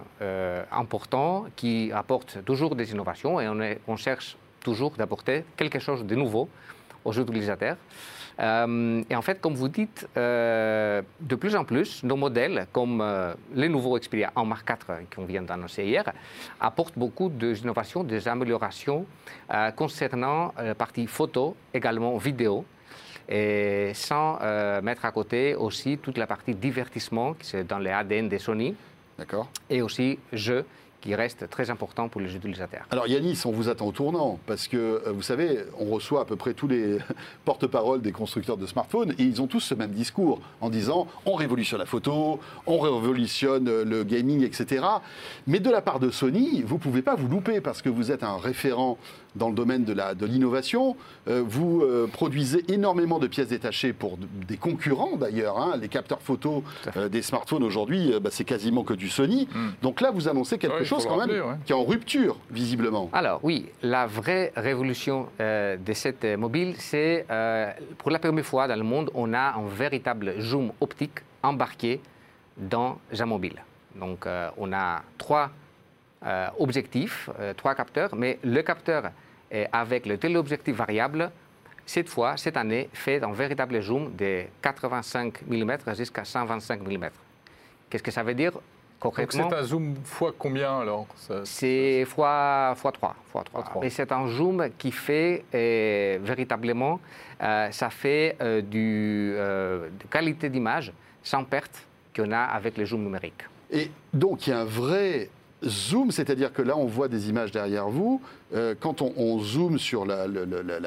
important qui apporte toujours des innovations et on, cherche toujours d'apporter quelque chose de nouveau aux utilisateurs. Et en fait, comme vous dites, de plus en plus, nos modèles, comme les nouveaux Xperia en Mark IV qu'on vient d'annoncer hier, apportent beaucoup d'innovations, des améliorations concernant la partie photo, également vidéo et sans euh, mettre à côté aussi toute la partie divertissement qui c'est dans les ADN de Sony D'accord et aussi jeux qui reste très important pour les utilisateurs. Alors Yanis, on vous attend au tournant parce que euh, vous savez, on reçoit à peu près tous les (laughs) porte-paroles des constructeurs de smartphones et ils ont tous ce même discours en disant on révolutionne la photo, on révolutionne euh, le gaming, etc. Mais de la part de Sony, vous pouvez pas vous louper parce que vous êtes un référent dans le domaine de l'innovation. Euh, vous euh, produisez énormément de pièces détachées pour des concurrents d'ailleurs. hein. Les capteurs photo euh, des smartphones aujourd'hui, bah, c'est quasiment que du Sony. Mm. Donc là, vous annoncez quelque Ouais, chose quand rappeler, même ouais. qui est en rupture, visiblement. Alors oui, la vraie révolution de cette mobile, c'est pour la première fois dans le monde, on a un véritable zoom optique embarqué dans un mobile. Donc on a trois objectifs, trois capteurs, mais le capteur avec le téléobjectif variable, cette fois, cette année, fait un véritable zoom de 85 mm jusqu'à 125 mm. Qu'est-ce que ça veut dire Donc concrètement c'est un zoom fois combien alors? C'est fois, fois 3. Fois 3. Fois trois. Et c'est un zoom qui fait euh, véritablement, euh, ça fait euh, du, euh, de qualité d'image sans perte qu'on a avec le zoom numérique. Et donc, il y a un vrai zoom, c'est-à-dire que là, on voit des images derrière vous. Euh, quand on, on zoome sur la,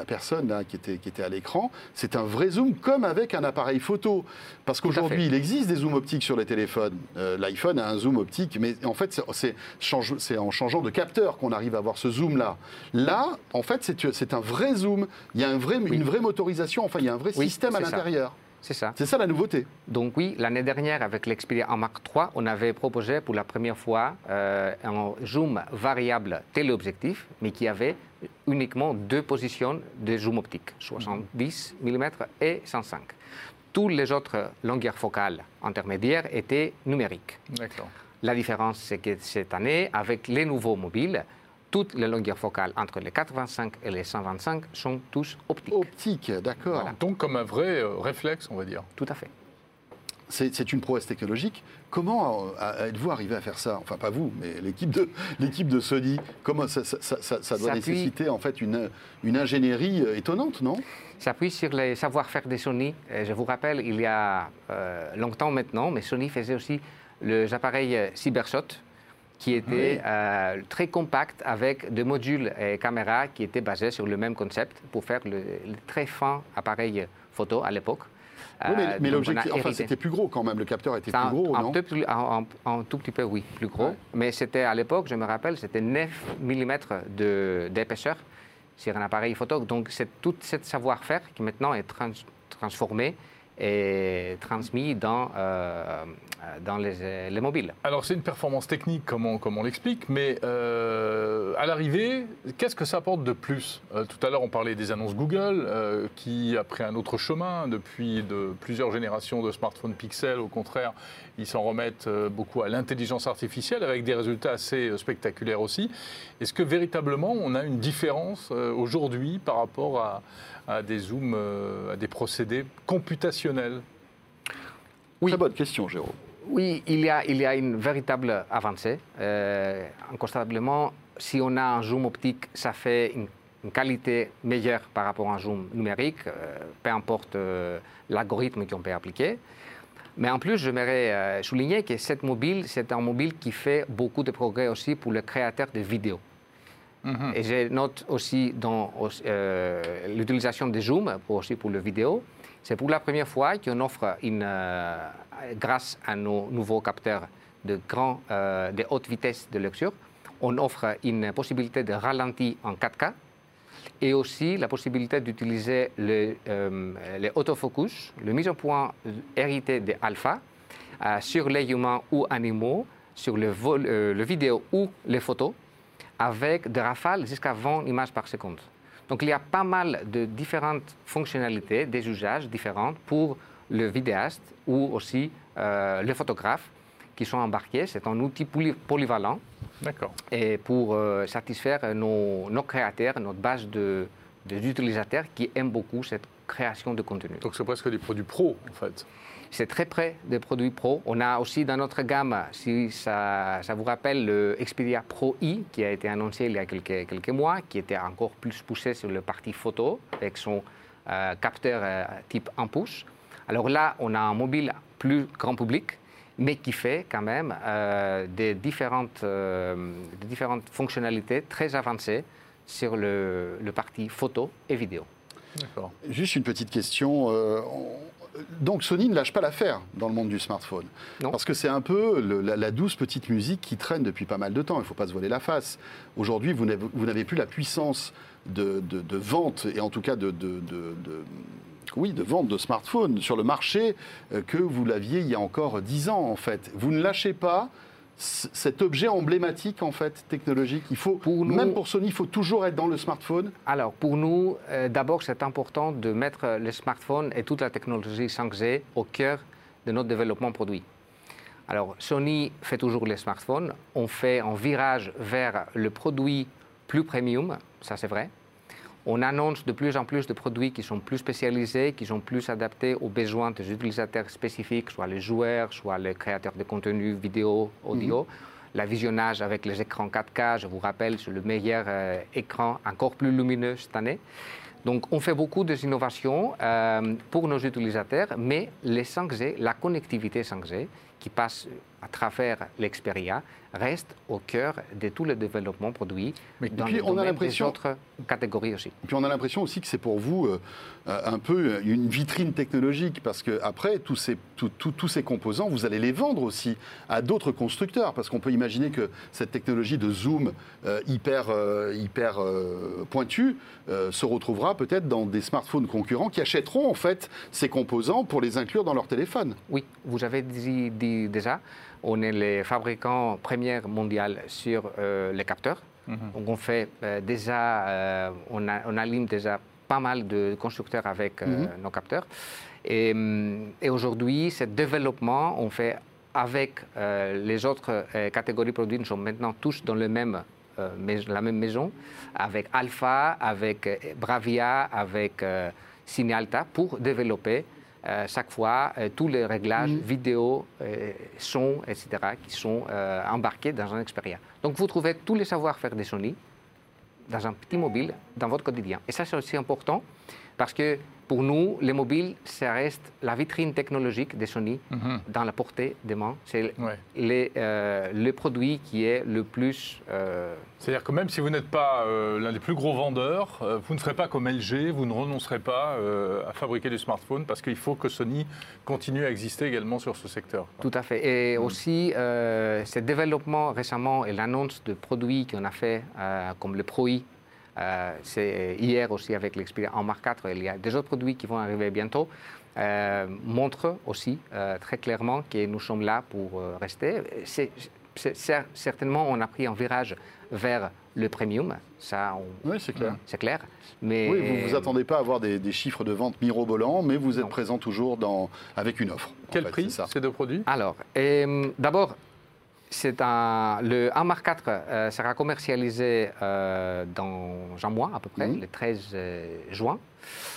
personne là, qui, était, qui était à l'écran, c'est un vrai zoom comme avec un appareil photo. Parce qu'aujourd'hui, il existe des zooms optiques sur les téléphones. Euh, L'iPhone a un zoom optique, mais en fait, c'est- change- en changeant de capteur qu'on arrive à avoir ce zoom-là. Là, en fait, c'est un vrai zoom. Il y a un vrai, une vraie motorisation, enfin, il y a un vrai Oui, système à l'intérieur. C'est ça. C'est ça la nouveauté. Donc oui, l'année dernière, avec l'Xperia Mark III, on avait proposé pour la première fois euh, un zoom variable téléobjectif, mais qui avait uniquement deux positions de zoom optique, 70 mm et 105. Toutes les autres longueurs focales intermédiaires étaient numériques. D'accord. La différence, c'est que cette année, avec les nouveaux mobiles, toutes les longueurs focales entre les 85 et les 125 sont tous optiques. Optique, d'accord. Voilà. Donc comme un vrai euh, réflexe, on va dire. Tout à fait. C'est une prouesse technologique. Comment euh, êtes-vous arrivé à faire ça? Enfin, pas vous, mais l'équipe de, l'équipe de Sony. Comment ça, ça- ça- ça- ça doit nécessiter en fait une, une ingénierie euh, étonnante, non? S'appuie sur les savoir-faire de Sony. Et je vous rappelle, il y a euh, longtemps maintenant, mais Sony faisait aussi les appareils Cybershot, qui étaient euh, très compacts avec des modules et caméras qui étaient basés sur le même concept pour faire le, le très fin appareil photo à l'époque. Oui, mais, Euh, mais l'objectif, enfin, c'était plus gros quand même. Le capteur était plus gros, un non peu plus- un- un- un tout petit peu, oui, plus gros. Ouais. Mais c'était à l'époque, je me rappelle, c'était 9 mm d'épaisseur sur un appareil photo. Donc c'est tout ce savoir-faire qui maintenant est trans- transformé est transmis dans, euh, dans les, les mobiles. Alors c'est une performance technique comme on, comme on l'explique, mais euh, à l'arrivée, qu'est-ce que ça apporte de plus? Euh, Tout à l'heure on parlait des annonces Google euh, qui a pris un autre chemin depuis de plusieurs générations de smartphones Pixel. Au contraire, ils s'en remettent euh, beaucoup à l'intelligence artificielle avec des résultats assez euh, spectaculaires aussi. Est-ce que véritablement on a une différence euh, aujourd'hui par rapport à, à des zooms, euh, à des procédés computationnels Oui. Très bonne question, Jérôme. Oui, il y a, il y a une véritable avancée. Euh, incontestablement, si on a un zoom optique, ça fait une, une qualité meilleure par rapport à un zoom numérique, euh, peu importe euh, l'algorithme qu'on peut appliquer. Mais en plus, j'aimerais souligner que cette mobile, c'est un mobile qui fait beaucoup de progrès aussi pour les créateurs de vidéos. Et je note aussi dans euh, l'utilisation des zooms, pour, aussi pour le vidéo, c'est pour la première fois qu'on offre, une, euh, grâce à nos nouveaux capteurs de, euh, de haute vitesse de lecture, on offre une possibilité de ralenti en 4K et aussi la possibilité d'utiliser le, les autofocus, le mise en point hérité de alpha sur les humains ou animaux, sur le vidéo ou les photos, avec des rafales jusqu'à 20 images par seconde. Donc il y a pas mal de différentes fonctionnalités, des usages différents pour le vidéaste ou aussi euh, le photographe qui sont embarqués. C'est un outil poly- polyvalent et pour euh, satisfaire nos, nos créateurs, notre base de- qui aiment beaucoup cette création de contenu. Donc c'est presque des produits pro en fait. C'est très près des produits pro. On a aussi dans notre gamme, si ça, ça vous rappelle, le Xperia Pro i qui a été annoncé il y a quelques, quelques mois, qui était encore plus poussé sur le parti photo avec son euh, capteur euh, type 1 pouce. Alors là, on a un mobile plus grand public, mais qui fait quand même euh, des, différentes, euh, des différentes fonctionnalités très avancées sur le, le parti photo et vidéo. D'accord. Juste une petite question. euh, on- Donc Sony ne lâche pas l'affaire dans le monde du smartphone. Non. Parce que c'est un peu le- la, la douce petite musique qui traîne depuis pas mal de temps. Il ne faut pas se voiler la face. Aujourd'hui, vous n'avez plus la puissance de, de- de vente et en tout cas de, oui, de vente de smartphones sur le marché euh, que vous l'aviez il y a encore 10 ans en fait. Vous ne lâchez pas cet objet emblématique en fait technologique. Il faut, Pour nous- même pour Sony, il faut toujours être dans le smartphone. Alors, pour nous, euh, d'abord, c'est important de mettre euh, le smartphone et toute la technologie 5G au cœur de notre développement produit. Alors, Sony fait toujours les smartphones. On fait un virage vers le produit plus premium, ça c'est vrai. On annonce de plus en plus de produits qui sont plus spécialisés, qui sont plus adaptés aux besoins des utilisateurs spécifiques, soit les joueurs, soit les créateurs de contenu vidéo, audio. La visionnage avec les écrans 4K, je vous rappelle, c'est le meilleur euh, écran encore plus lumineux cette année. Donc, on fait beaucoup d'innovations euh, pour nos utilisateurs, mais les 5G, la connectivité 5G, qui passe à travers l'Xperia, reste au cœur de tout le développement produit Mais- dans puis, le on a des autres catégories aussi. Et puis on a l'impression aussi que c'est pour vous euh, euh, un peu une vitrine technologique, parce que après tous ces, tout- tout- tous ces composants, vous allez les vendre aussi à d'autres constructeurs, parce qu'on peut imaginer que cette technologie de zoom euh, hyper, euh, hyper euh, pointue euh, se retrouvera peut-être dans des smartphones concurrents qui achèteront en fait ces composants pour les inclure dans leur téléphone. Oui, vous avez dit, dit déjà, on est les fabricants premiers mondiaux sur euh, les capteurs. Donc on fait euh, déjà, euh, on, a- on aligne déjà pas mal de constructeurs avec euh, nos capteurs. Et, et aujourd'hui, ce développement, on fait avec les autres catégories produits. Nous sommes maintenant tous dans le même, la même maison, avec Alpha, avec Bravia, avec Cinealta, pour développer euh, chaque fois euh, tous les réglages vidéo, euh, son, etc., qui sont embarqués dans un Xperia. Donc vous trouvez tous les savoir-faire de Sony dans un petit mobile dans votre quotidien. Et ça, c'est aussi important parce que pour nous, les mobiles, ça reste la vitrine technologique de Sony dans la portée des mains. C'est Ouais. euh, le produit qui est le plus... euh, C'est-à-dire que même si vous n'êtes pas euh, l'un des plus gros vendeurs, vous ne serez pas comme LG, vous ne renoncerez pas à fabriquer du smartphone parce qu'il faut que Sony continue à exister également sur ce secteur. Tout à fait. Et aussi, euh, ce développement récemment et l'annonce de produits qu'on a fait, comme le Pro i, euh, c'est hier aussi avec l'Xperia en Mark 4, il y a des autres produits qui vont arriver bientôt. euh, montre aussi euh, très clairement que nous sommes là pour euh, rester. C'est- c'est- cer- certainement, on a pris un virage vers le premium, ça, on- Oui, c'est clair. c'est clair. Mais Oui, vous vous attendez pas à avoir des, des chiffres de vente mirobolants, mais vous êtes Non. présent toujours dans, avec une offre. en Quel fait, prix c'est ça ces deux produits? Alors, euh, d'abord, c'est un, le 1 Mark 4 euh, sera commercialisé euh, dans un mois à peu près, Mhm. le 13 euh, juin.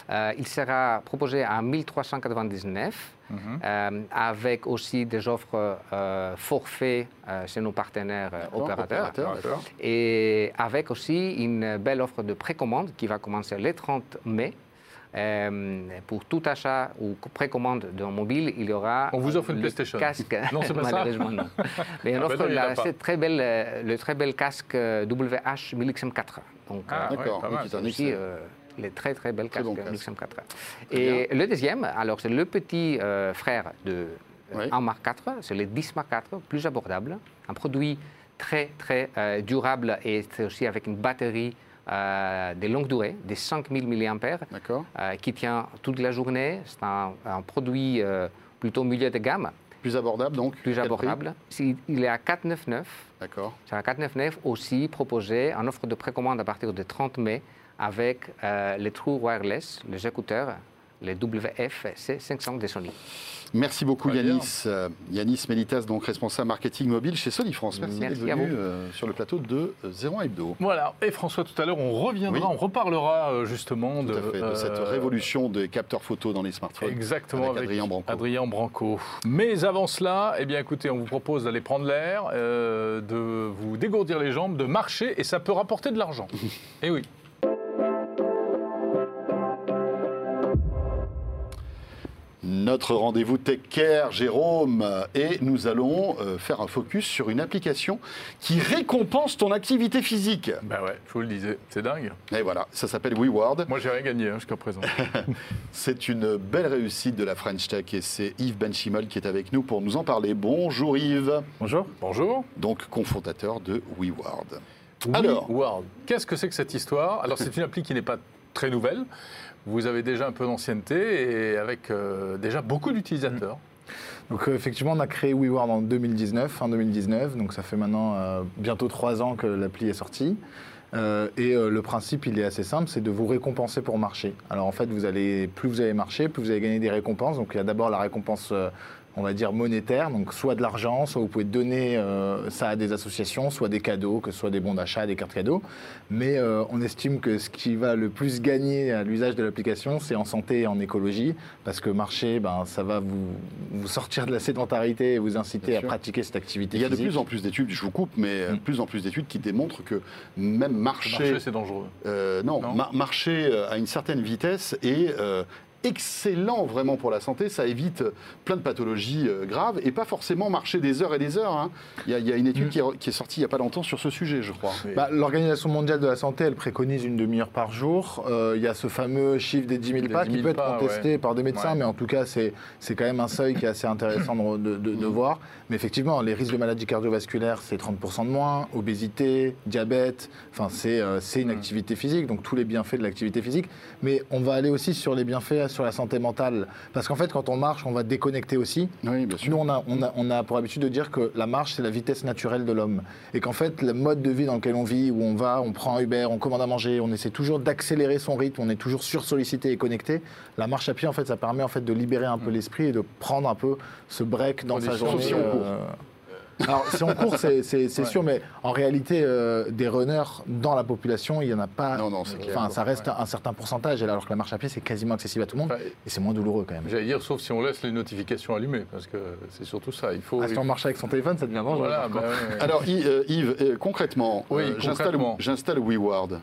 Euh, il sera proposé à 1399 Mhm. euh, avec aussi des offres forfaits chez nos partenaires opérateurs. Et avec aussi une belle offre de précommande qui va commencer le 30 mai. Euh, pour tout achat ou précommande d'un mobile, il y aura On vous offre une le PlayStation. casque. Non, c'est pas ça Malheureusement, non. (laughs) Mais on Ah, ben offre non, il y en a la- pas. c'est très belle, euh, le très bel casque euh, WH 1000XM4. Donc, Ah, euh, ouais, D'accord, pas aussi euh, les très très belles Très casques bon casque. 1000XM4. Très Et le deuxième, alors c'est le petit euh, frère de Oui. 1 Mark 4, c'est le 10 Mark 4, plus abordable, un produit très très euh, durable et c'est aussi avec une batterie euh, de longue durée, de 5000 mAh, euh, qui tient toute la journée. C'est un, un produit euh, plutôt milieu de gamme, Plus abordable donc plus prix? Abordable. Il est à 499. D'accord. C'est à 499 aussi proposé en offre de précommande à partir du 30 mai avec euh, les True Wireless, les écouteurs, les WF-C500 de Sony. Merci beaucoup. Yanis. Euh, Yanis Melitas, donc responsable marketing mobile chez Sony France. Merci, Merci d'être à venu vous. euh, sur le plateau de euh, 01 Hebdo. Voilà, et François, tout à l'heure, on reviendra, Oui. on reparlera euh, justement de, à fait, de cette euh, révolution des capteurs photo dans les smartphones. Exactement, avec Adrien Branco. Adrien Branco. Mais avant cela, eh bien, écoutez, on vous propose d'aller prendre l'air, euh, de vous dégourdir les jambes, de marcher, et ça peut rapporter de l'argent. (laughs) Eh oui. Notre rendez-vous Tech Care, Jérôme, et nous allons euh, faire un focus sur une application qui récompense ton activité physique. Bah ouais, je vous le disais, c'est dingue. Et voilà, ça s'appelle WeWard. Moi, j'ai rien gagné hein, jusqu'à présent. (laughs) C'est une belle réussite de la French Tech et c'est Yves Benchimol qui est avec nous pour nous en parler. Bonjour Yves, Bonjour. Bonjour. donc cofondateur de WeWard. Alors. World. Qu'est-ce que c'est que cette histoire? Alors, c'est une appli qui n'est pas très nouvelle. Vous avez déjà un peu d'ancienneté et avec euh, déjà beaucoup d'utilisateurs. Donc euh, effectivement, on a créé WeWard en 2019, fin 2019, donc ça fait maintenant euh, bientôt trois ans que l'appli est sortie. Et le principe, il est assez simple, c'est de vous récompenser pour marcher. Alors en fait, vous allez, plus vous allez marcher, plus vous allez gagner des récompenses. Donc il y a d'abord la récompense, on va dire monétaire, donc soit de l'argent, soit vous pouvez donner euh, ça à des associations, soit des cadeaux, que ce soit des bons d'achat, des cartes cadeaux. Mais euh, on estime que ce qui va le plus gagner à l'usage de l'application, c'est en santé et en écologie, parce que marcher, ben, ça va vous, vous sortir de la sédentarité et vous inciter Bien à sûr. pratiquer cette activité Il y a de plus en plus d'études, je vous coupe, mais euh, Mm. plus en plus d'études qui démontrent que même marcher, Marcher, c'est dangereux. euh, non, Non. ma- marcher à une certaine vitesse est euh, excellent vraiment pour la santé. Ça évite plein de pathologies euh, graves et pas forcément marcher des heures et des heures. hein. Il y, a- il y a une étude Mm. qui, est, qui est sortie il n'y a pas longtemps sur ce sujet, je crois. Bah, L'Organisation mondiale de la santé, elle préconise une demi-heure par jour. Euh, Il y a ce fameux chiffre des 10 000 Des pas 10 qui 000 peut être contesté par des médecins, Ouais. mais en tout cas, c'est c'est quand même un seuil qui est assez intéressant de, de- de- de voir. Mais effectivement, les risques de maladies cardiovasculaires, c'est 30% de moins. Obésité, diabète, enfin, c'est euh, c'est une Mm. activité physique, donc tous les bienfaits de l'activité physique. Mais on va aller aussi sur les bienfaits sur la santé mentale. Parce qu'en fait, quand on marche, on va déconnecter aussi. Oui, bien sûr. Nous, on a, on, a, on a pour habitude de dire que la marche, c'est la vitesse naturelle de l'homme. Et qu'en fait, le mode de vie dans lequel on vit, où on va, on prend un Uber, on commande à manger, on essaie toujours d'accélérer son rythme, on est toujours sursollicité et connecté. La marche à pied, en fait, ça permet en fait de libérer un peu l'esprit et de prendre un peu ce break dans sa journée. Alors, si on court, c'est c'est- c'est Ouais. sûr, mais en réalité, euh, des runners dans la population, il n'y en a pas. Non, non, c'est clair. Enfin, ça reste un certain pourcentage, alors que la marche à pied, c'est quasiment accessible à tout le monde, Enfin, et c'est moins douloureux quand même. J'allais dire, sauf si on laisse les notifications allumées, parce que c'est surtout ça. Il faut. Ah, si on marche avec son téléphone, ça devient dangereux. Voilà, bah ouais, ouais. Alors Yves, euh, Yves, euh, concrètement, Oui, euh, j'installe- concrètement. j'installe WeWard,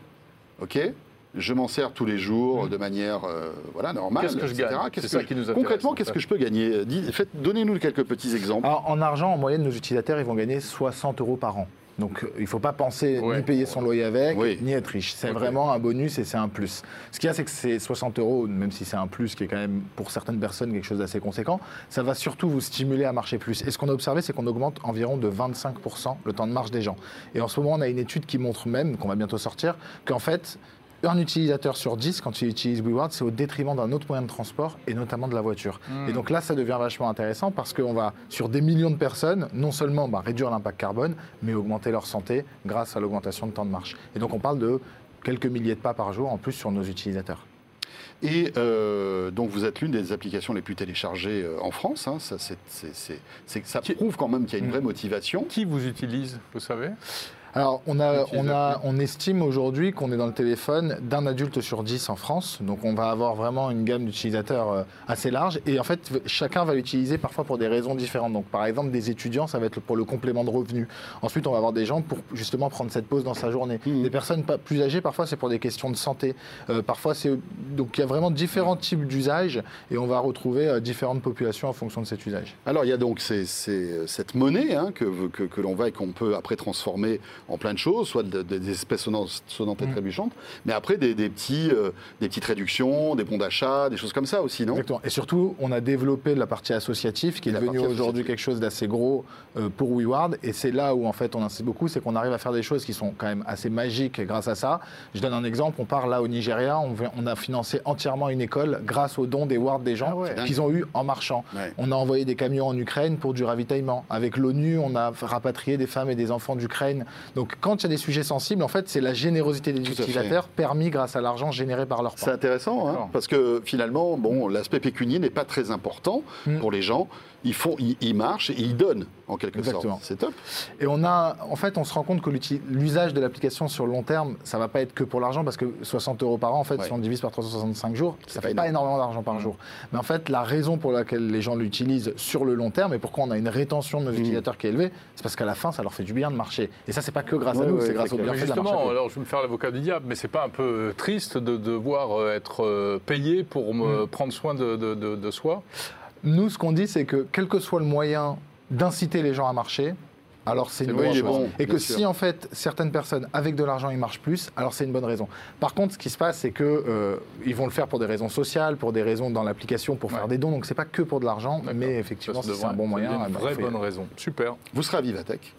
ok? Je m'en sers tous les jours de manière euh, voilà, normale. Qu'est-ce que je gagne? Qu'est-ce C'est ça que- qui nous Concrètement, en qu'est-ce que je peux gagner? Faites- Donnez-nous quelques petits exemples. Alors, en argent, en moyenne, nos utilisateurs, ils vont gagner 60 euros par an. Donc, euh, il ne faut pas penser Ouais. ni payer son loyer avec, Oui. ni être riche. C'est vraiment un bonus et c'est un plus. Ce qu'il y a, c'est que ces 60 euros, même si c'est un plus qui est quand même pour certaines personnes quelque chose d'assez conséquent, ça va surtout vous stimuler à marcher plus. Et ce qu'on a observé, c'est qu'on augmente environ de 25% le temps de marche des gens. Et en ce moment, on a une étude qui montre même, qu'on va bientôt sortir, qu'en fait, un utilisateur sur 10, quand il utilise WeWard, c'est au détriment d'un autre moyen de transport, et notamment de la voiture. Et donc là, ça devient vachement intéressant parce qu'on va, sur des millions de personnes, non seulement bah, réduire l'impact carbone, mais augmenter leur santé grâce à l'augmentation de temps de marche. Et donc on parle de quelques milliers de pas par jour en plus sur nos utilisateurs. Et euh, donc vous êtes l'une des applications les plus téléchargées euh, en France. hein. Ça, c'est- c'est- c'est- c'est- ça Qui- prouve quand même qu'il y a une vraie motivation. Qui vous utilise, vous savez? Alors, on, a, on, a, on estime aujourd'hui qu'on est dans le téléphone d'un adulte sur 10 en France. Donc, on va avoir vraiment une gamme d'utilisateurs euh, assez large. Et en fait, chacun va l'utiliser parfois pour des raisons différentes. Donc, par exemple, des étudiants, ça va être pour le complément de revenus. Ensuite, on va avoir des gens pour justement prendre cette pause dans sa journée. Mhm. Des personnes plus âgées, parfois, c'est pour des questions de santé. Euh, parfois, c'est. Donc, il y a vraiment différents types d'usages. Et on va retrouver euh, différentes populations en fonction de cet usage. Alors il y a donc ces- ces- cette monnaie hein, que, que, que l'on va et qu'on peut après transformer en plein de choses, soit de- de- des espèces sonnantes, sonnantes et Mm. trébuchantes, mais après des, des petits, euh, des petites réductions, des bons d'achat, des choses comme ça aussi, non? Exactement. Et surtout, on a développé la partie associative qui est devenue aujourd'hui quelque chose d'assez gros euh, pour WeWard. Et c'est là où, en fait, on insiste beaucoup, c'est qu'on arrive à faire des choses qui sont quand même assez magiques grâce à ça. Je donne un exemple. On part là au Nigeria. On, a financé entièrement une école grâce aux dons des wards des gens Ah ouais. qu'ils ont eu en marchant. Ouais. On a envoyé des camions en Ukraine pour du ravitaillement. Avec l'ONU, on a rapatrié des femmes et des enfants d'Ukraine. Donc, quand il y a des sujets sensibles, en fait, c'est la générosité des utilisateurs permis grâce à l'argent généré par leur C'est part. intéressant, hein, parce que finalement, bon, l'aspect pécunier n'est pas très important Mm. pour les gens. Ils, font, ils, ils marchent et ils donnent, en quelque Exactement. sorte. C'est top. Et on a, en fait, on se rend compte que l'usage de l'application sur le long terme, ça va pas être que pour l'argent, parce que 60 euros par an, en fait, Ouais. si on divise par 365 jours, ça pas fait pas énormément d'argent par jour. Mais en fait, la raison pour laquelle les gens l'utilisent sur le long terme et pourquoi on a une rétention de nos utilisateurs qui est élevée, c'est parce qu'à la fin, ça leur fait du bien de marcher. Et ça, c'est pas que grâce à nous, ouais, c'est grâce au bienfait de la Justement, alors je vais me faire l'avocat du diable, mais c'est pas un peu euh, triste de devoir euh, être euh, payé pour me prendre soin de, de- de- de soi? Nous, ce qu'on dit, c'est que quel que soit le moyen d'inciter les gens à marcher, alors c'est une bon, bonne chose. bon, et que sûr. si en fait certaines personnes avec de l'argent ils marchent plus, alors c'est une bonne raison. Par contre, ce qui se passe, c'est que euh, ils vont le faire pour des raisons sociales, pour des raisons dans l'application, pour faire des dons. Donc c'est pas que pour de l'argent, mais effectivement, c'est un bon moyen, Une ben, vraie faut y bonne raison. Super. Vous serez à Vivatech.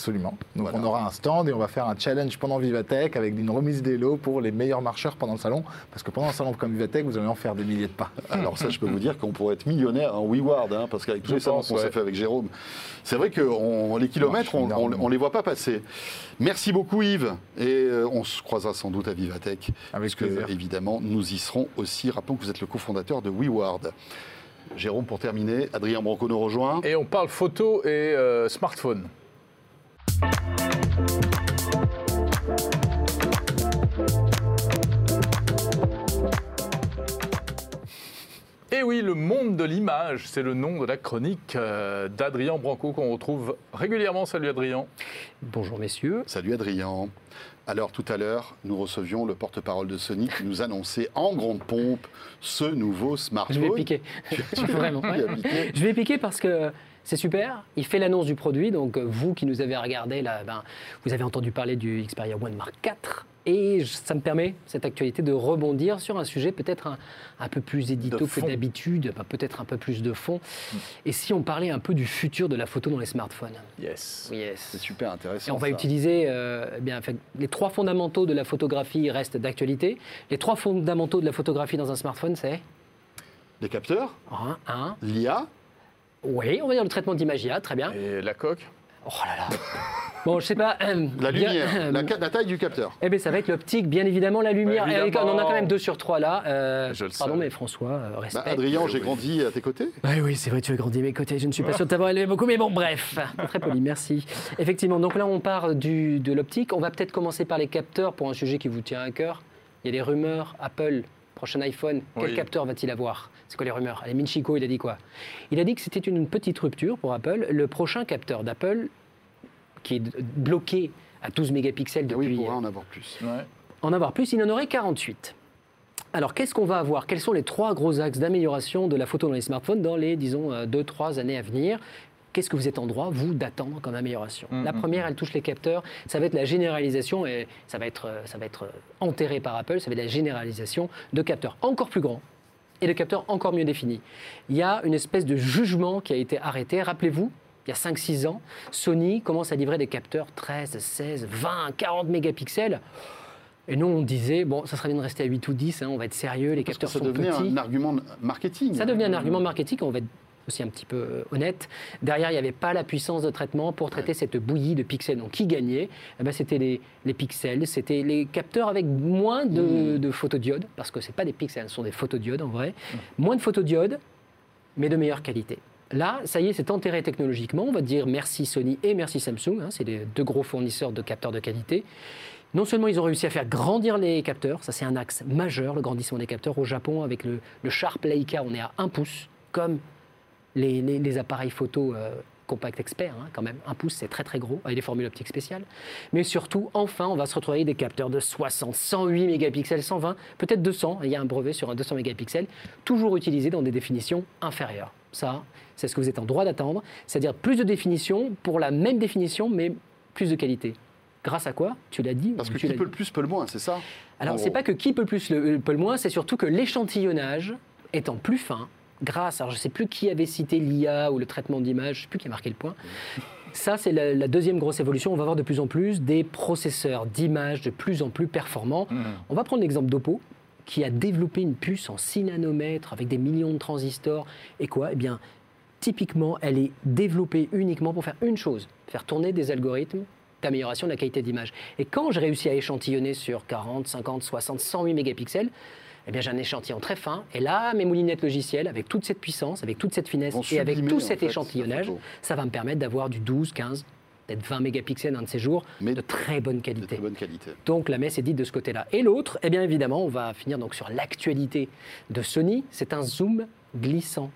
Absolument. Donc Voilà. on aura un stand et on va faire un challenge pendant Vivatech avec une remise des lots pour les meilleurs marcheurs pendant le salon. Parce que pendant un salon comme Vivatech, vous allez en faire des milliers de pas. (laughs) Alors ça, je peux vous dire qu'on pourrait être millionnaire en WeWard, hein, parce qu'avec tous les salons qu'on s'est ouais. fait avec Jérôme, c'est vrai que on- les kilomètres, on, on, on les voit pas passer. Merci beaucoup Yves, et euh, on se croisera sans doute à Vivatech, parce que évidemment, nous y serons aussi. Rappelons que vous êtes le cofondateur de WeWard. Jérôme, pour terminer, Adrien Branco nous rejoint. Et on parle photo et euh, smartphone. Et oui, le monde de l'image, c'est le nom de la chronique euh, d'Adrien Branco qu'on retrouve régulièrement. Salut Adrien. Bonjour messieurs. Salut Adrien. Alors tout à l'heure, nous recevions le porte-parole de Sony qui nous annonçait en grande pompe ce nouveau smartphone. Je vais piquer. (laughs) Vraiment. Tu as piqué. Je vais piquer parce que c'est super. Il fait l'annonce du produit. Donc euh, vous qui nous avez regardé là, ben, vous avez entendu parler du Xperia One Mark IV. Et ça me permet, cette actualité, de rebondir sur un sujet peut-être un, un peu plus édito que d'habitude, peut-être un peu plus de fond. Et si on parlait un peu du futur de la photo dans les smartphones? Yes. Yes. C'est super intéressant. Et on va ça. utiliser, euh, eh bien, les trois fondamentaux de la photographie restent d'actualité. Les trois fondamentaux de la photographie dans un smartphone, c'est? Les capteurs, l'IA, Oui, on va dire le traitement d'image IA, très bien. Et la coque Oh là là. (laughs) Bon, je sais pas. euh, la bien- lumière, euh, la, taille du capteur. Eh bien, ça va être l'optique, bien évidemment, la lumière. Bah, évidemment. on en a quand même deux sur trois là. Euh, Je le pardon, savais. mais François, euh, Bah, respect. Adrien, j'ai grandi à tes côtés. Oui, oui, c'est vrai, tu as grandi à mes côtés. Je ne suis pas sûr de t'avoir élevé beaucoup, mais bon, bref. Très poli, merci. Effectivement, donc là, on part du, de l'optique. On va peut-être commencer par les capteurs pour un sujet qui vous tient à cœur. Il y a des rumeurs. Apple, prochain iPhone, quel Oui. capteur va-t-il avoir? C'est quoi les rumeurs? Allez, Minchiko, il a dit quoi? Il a dit que c'était une petite rupture pour Apple. Le prochain capteur d'Apple, qui est bloqué à 12 mégapixels oui, depuis il pourra en avoir plus. Ouais. en avoir plus, il en aurait 48. Alors, qu'est-ce qu'on va avoir? Quels sont les trois gros axes d'amélioration de la photo dans les smartphones dans les, disons, 2-3 années à venir? Qu'est-ce que vous êtes en droit, vous, d'attendre comme amélioration La première, elle touche les capteurs. Ça va être la généralisation, et ça va être, euh, ça va être euh, enterré par Apple, ça va être la généralisation de capteurs encore plus grands et de capteurs encore mieux définis. Il y a une espèce de jugement qui a été arrêté. Rappelez-vous, il y a 5-6 ans, Sony commence à livrer des capteurs 13, 16, 20, 40 mégapixels. Et nous, on disait, bon, ça serait bien de rester à 8 ou 10, hein, on va être sérieux, les Parce que capteurs ça sont devenait petits. un argument marketing. Ça devenait un argument marketing, on va être aussi un petit peu euh, honnête. Derrière, il n'y avait pas la puissance de traitement pour traiter cette bouillie de pixels. Donc, qui gagnait? Eh ben, C'était les, les pixels, c'était les capteurs avec moins de, de photodiodes, parce que ce pas des pixels, ce sont des photodiodes en vrai. Moins de photodiodes, mais de meilleure qualité. Là, ça y est, c'est enterré technologiquement. On va dire merci Sony et merci Samsung. hein, c'est les deux gros fournisseurs de capteurs de qualité. Non seulement ils ont réussi à faire grandir les capteurs, ça c'est un axe majeur, le grandissement des capteurs. Au Japon, avec le, le Sharp Leica, on est à 1 pouce, comme les, les- les appareils photo euh, compact expert, hein, quand même. 1 pouce, c'est très très gros, avec des formules optiques spéciales. Mais surtout, enfin, on va se retrouver avec des capteurs de 60, 108 mégapixels, 120, peut-être 200. Il y a un brevet sur un 200 mégapixels, toujours utilisé dans des définitions inférieures. Ça, c'est ce que vous êtes en droit d'attendre, c'est-à-dire plus de définition pour la même définition, mais plus de qualité. Grâce à quoi Tu l'as dit Parce que tu qui peut le plus peut le moins, c'est ça Alors, c'est pas que qui peut le plus le, peut le moins, c'est surtout que l'échantillonnage étant plus fin, grâce, alors je sais plus qui avait cité l'IA ou le traitement d'image, je sais plus qui a marqué le point. Ça, c'est la, la deuxième grosse évolution. On va avoir de plus en plus des processeurs d'image de plus en plus performants. On va prendre l'exemple d'Oppo, qui a développé une puce en 6 nanomètres avec des millions de transistors. Et quoi? Eh bien, typiquement, elle est développée uniquement pour faire une chose, faire tourner des algorithmes d'amélioration de la qualité d'image. Et quand j'ai réussi à échantillonner sur 40, 50, 60, 108 mégapixels, eh bien, j'ai un échantillon très fin. Et là, mes moulinettes logicielles, avec toute cette puissance, avec toute cette finesse et avec tout cet fait, échantillonnage, ça va me permettre d'avoir du 12, 15, peut-être 20 mégapixels un de ces jours, Mais de très bonne De qualité. très bonne qualité. Donc la messe est dite de ce côté-là. Et l'autre, eh bien évidemment, on va finir donc sur l'actualité de Sony. C'est un zoom glissant.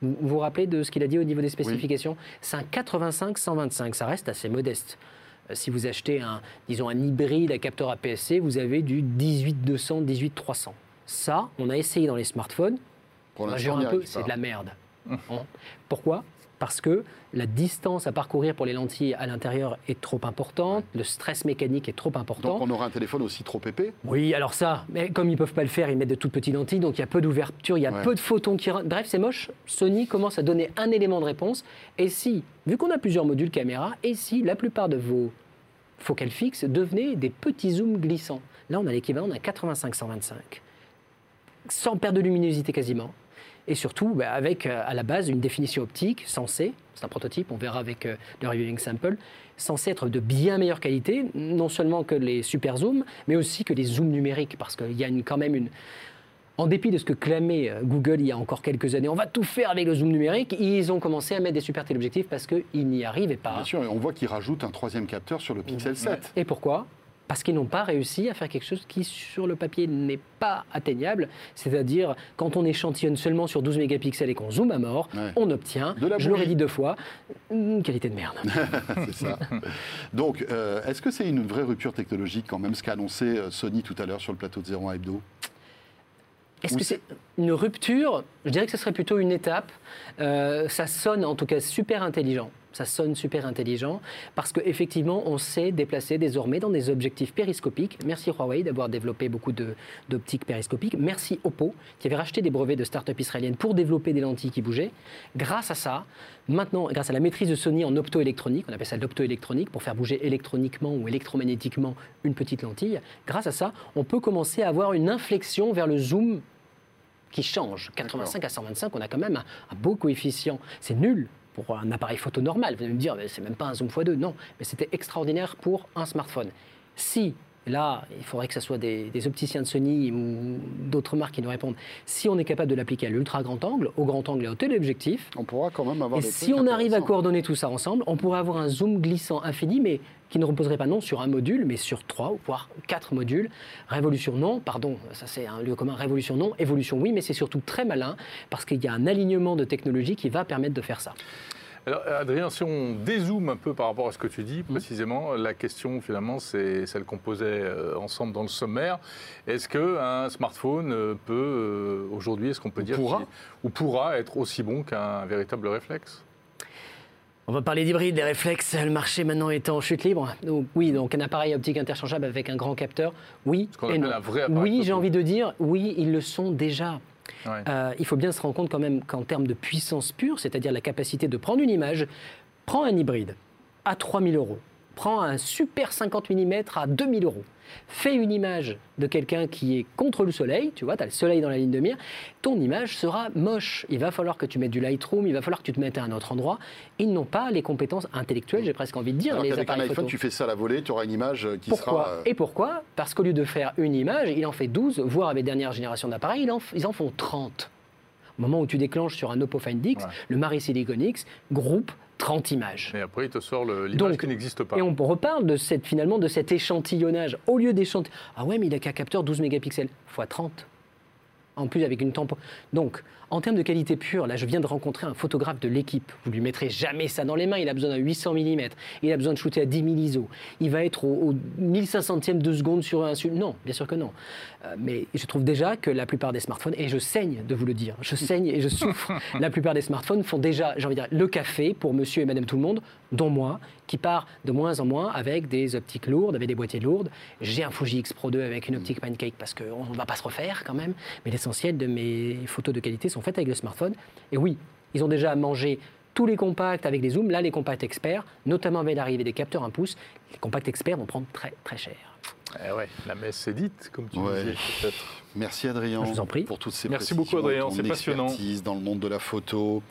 Vous vous vous rappelez de ce qu'il a dit au niveau des spécifications? C'est un 85-125, ça reste assez modeste. Euh, Si vous achetez un, disons, un hybride à capteur APS-C, vous avez du 18-200, 18-300. Ça, on a essayé dans les smartphones, Pour l'instant, un peu, c'est de la merde. Hein Pourquoi? Parce que la distance à parcourir pour les lentilles à l'intérieur est trop importante, le stress mécanique est trop important. Donc on aura un téléphone aussi trop épais? Oui, alors ça, mais comme ils peuvent pas le faire, ils mettent de toutes petites lentilles, donc il y a peu d'ouverture, il y a Ouais. peu de photons qui rentrent. Bref, c'est moche. Sony commence à donner un élément de réponse. Et si, vu qu'on a plusieurs modules caméra, et si la plupart de vos focales fixes devenaient des petits zooms glissants? Là, on a l'équivalent d'un 85-125, sans perte de luminosité quasiment. Et surtout, bah, avec euh, à la base une définition optique censée, c'est un prototype, on verra avec euh, le reviewing sample, censé être de bien meilleure qualité, non seulement que les super zooms, mais aussi que les zooms numériques, parce qu'il y a une- quand même une. En dépit de ce que clamait euh, Google il y a encore quelques années, on va tout faire avec le zoom numérique, ils ont commencé à mettre des super téléobjectifs parce qu'ils n'y arrivaient pas. Bien sûr, et on voit qu'ils rajoutent un troisième capteur sur le Pixel 7. Et pourquoi? Parce qu'ils n'ont pas réussi à faire quelque chose qui, sur le papier, n'est pas atteignable. C'est-à-dire, quand on échantillonne seulement sur 12 mégapixels et qu'on zoome à mort, Ouais. on obtient, De la je l'aurais dit deux fois, une qualité de merde. (laughs) c'est ça. Donc, euh, est-ce que c'est une vraie rupture technologique quand même, ce qu'a annoncé euh, Sony tout à l'heure sur le plateau de 01 Hebdo? Est-ce que c'est une rupture? Je dirais que ce serait plutôt une étape. Euh, ça sonne en tout cas super intelligent. Ça sonne super intelligent parce qu'effectivement, on sait déplacer désormais dans des objectifs périscopiques. Merci Huawei d'avoir développé beaucoup d'optiques périscopiques. Merci Oppo qui avait racheté des brevets de start-up israéliennes pour développer des lentilles qui bougeaient. Grâce à ça, maintenant, grâce à la maîtrise de Sony en optoélectronique, on appelle ça l'optoélectronique pour faire bouger électroniquement ou électromagnétiquement une petite lentille, grâce à ça, on peut commencer à avoir une inflexion vers le zoom qui change. 85 à 125, on a quand même un, un beau coefficient. C'est nul pour un appareil photo normal. Vous allez me dire, c'est même pas un zoom x2. Non, mais c'était extraordinaire pour un smartphone. Si, là, il faudrait que ce soit des, des opticiens de Sony ou d'autres marques qui nous répondent, si on est capable de l'appliquer à l'ultra grand angle, au grand angle et au téléobjectif, On pourra quand même avoir et des si on arrive à coordonner tout ça ensemble, on pourrait avoir un zoom glissant infini, mais qui ne reposerait pas non sur un module, mais sur trois, voire quatre modules. Révolution non, pardon, ça c'est un lieu commun. Révolution non, évolution oui, mais c'est surtout très malin parce qu'il y a un alignement de technologies qui va permettre de faire ça. Alors, Adrien, si on dézoome un peu par rapport à ce que tu dis Mmh. précisément, la question finalement, c'est celle qu'on posait euh, ensemble dans le sommaire. Est-ce qu'un smartphone euh, peut, euh, aujourd'hui, est-ce qu'on peut dire pourra ou pourra être aussi bon qu'un véritable réflexe? On va parler d'hybride, des réflexes. Le marché maintenant est en chute libre. Donc, oui, donc un appareil optique interchangeable avec un grand capteur, oui Ce qu'on et non. un vrai appareil Oui, j'ai envie de dire, oui, ils le sont déjà. Euh, il faut bien se rendre compte quand même qu'en termes de puissance pure, c'est-à-dire la capacité de prendre une image, prends un hybride à 3000 euros. Prends un super 50 mm à 2000 euros. Fais une image de quelqu'un qui est contre le soleil, tu vois, tu as le soleil dans la ligne de mire, ton image sera moche. Il va falloir que tu mettes du Lightroom, il va falloir que tu te mettes à un autre endroit. Ils n'ont pas les compétences intellectuelles, j'ai presque envie de dire, Alors les qu'avec un iPhone, photo. tu fais ça à la volée, tu auras une image qui Pourquoi sera. euh, Et pourquoi? Parce qu'au lieu de faire une image, il en fait 12, voire avec dernière génération d'appareils, ils en, font 30. Au moment où tu déclenches sur un Oppo Find X, Ouais. le Mari Silicon X groupe 30 images. Et après, il te sort l'image qui n'existe pas. Et on reparle de cette, finalement de cet échantillonnage. Au lieu d'échantillonner, ah ouais, mais il a qu'un capteur 12 mégapixels, x 30. En plus, avec une tempo. Donc, en termes de qualité pure, là, je viens de rencontrer un photographe de l'équipe. Vous lui mettrez jamais ça dans les mains. Il a besoin d'un 800 mm. Il a besoin de shooter à 10 000 ISO. Il va être au, au 1500e de seconde sur un. sur- Non, bien sûr que non. Euh, mais je trouve déjà que la plupart des smartphones, et je saigne de vous le dire, je saigne et je souffre. (laughs) la plupart des smartphones font déjà, j'ai envie de dire, le café pour monsieur et madame tout le monde, dont moi, qui part de moins en moins avec des optiques lourdes, avec des boîtiers lourdes. J'ai un Fuji X Pro 2 avec une optique pancake parce qu'on ne va pas se refaire quand même. Mais l'essentiel de mes photos de qualité sont avec le smartphone. Et oui, ils ont déjà mangé tous les compacts avec des zooms. Là, les compacts experts, notamment avec l'arrivée des capteurs 1 pouce, les compacts experts vont prendre très très cher. Eh ouais, la messe est dite, comme tu Ouais. disais peut-être. Merci Adrien. Je vous en prie. Pour toutes ces Merci précisions, beaucoup, Adrien, ton c'est passionnant. dans le monde de la photo.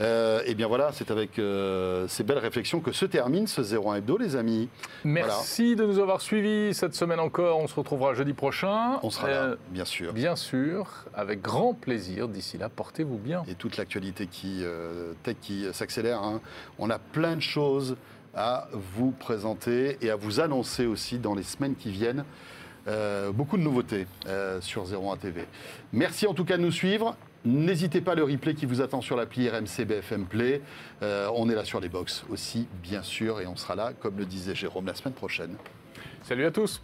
Euh, et bien voilà, c'est avec euh, ces belles réflexions que se termine ce 01 Hebdo, les amis. Merci de nous avoir suivis cette semaine encore. On se retrouvera jeudi prochain. On sera Euh, là, bien sûr. Bien sûr, avec grand plaisir. D'ici là, portez-vous bien. Et toute l'actualité qui, euh, tech qui s'accélère. hein. On a plein de choses à vous présenter et à vous annoncer aussi dans les semaines qui viennent. Euh, beaucoup de nouveautés euh, sur 01 TV. Merci en tout cas de nous suivre. N'hésitez pas le replay qui vous attend sur l'appli RMC BFM Play. Euh, on est là sur les box aussi, bien sûr, et on sera là, comme le disait Jérôme, la semaine prochaine. Salut à tous.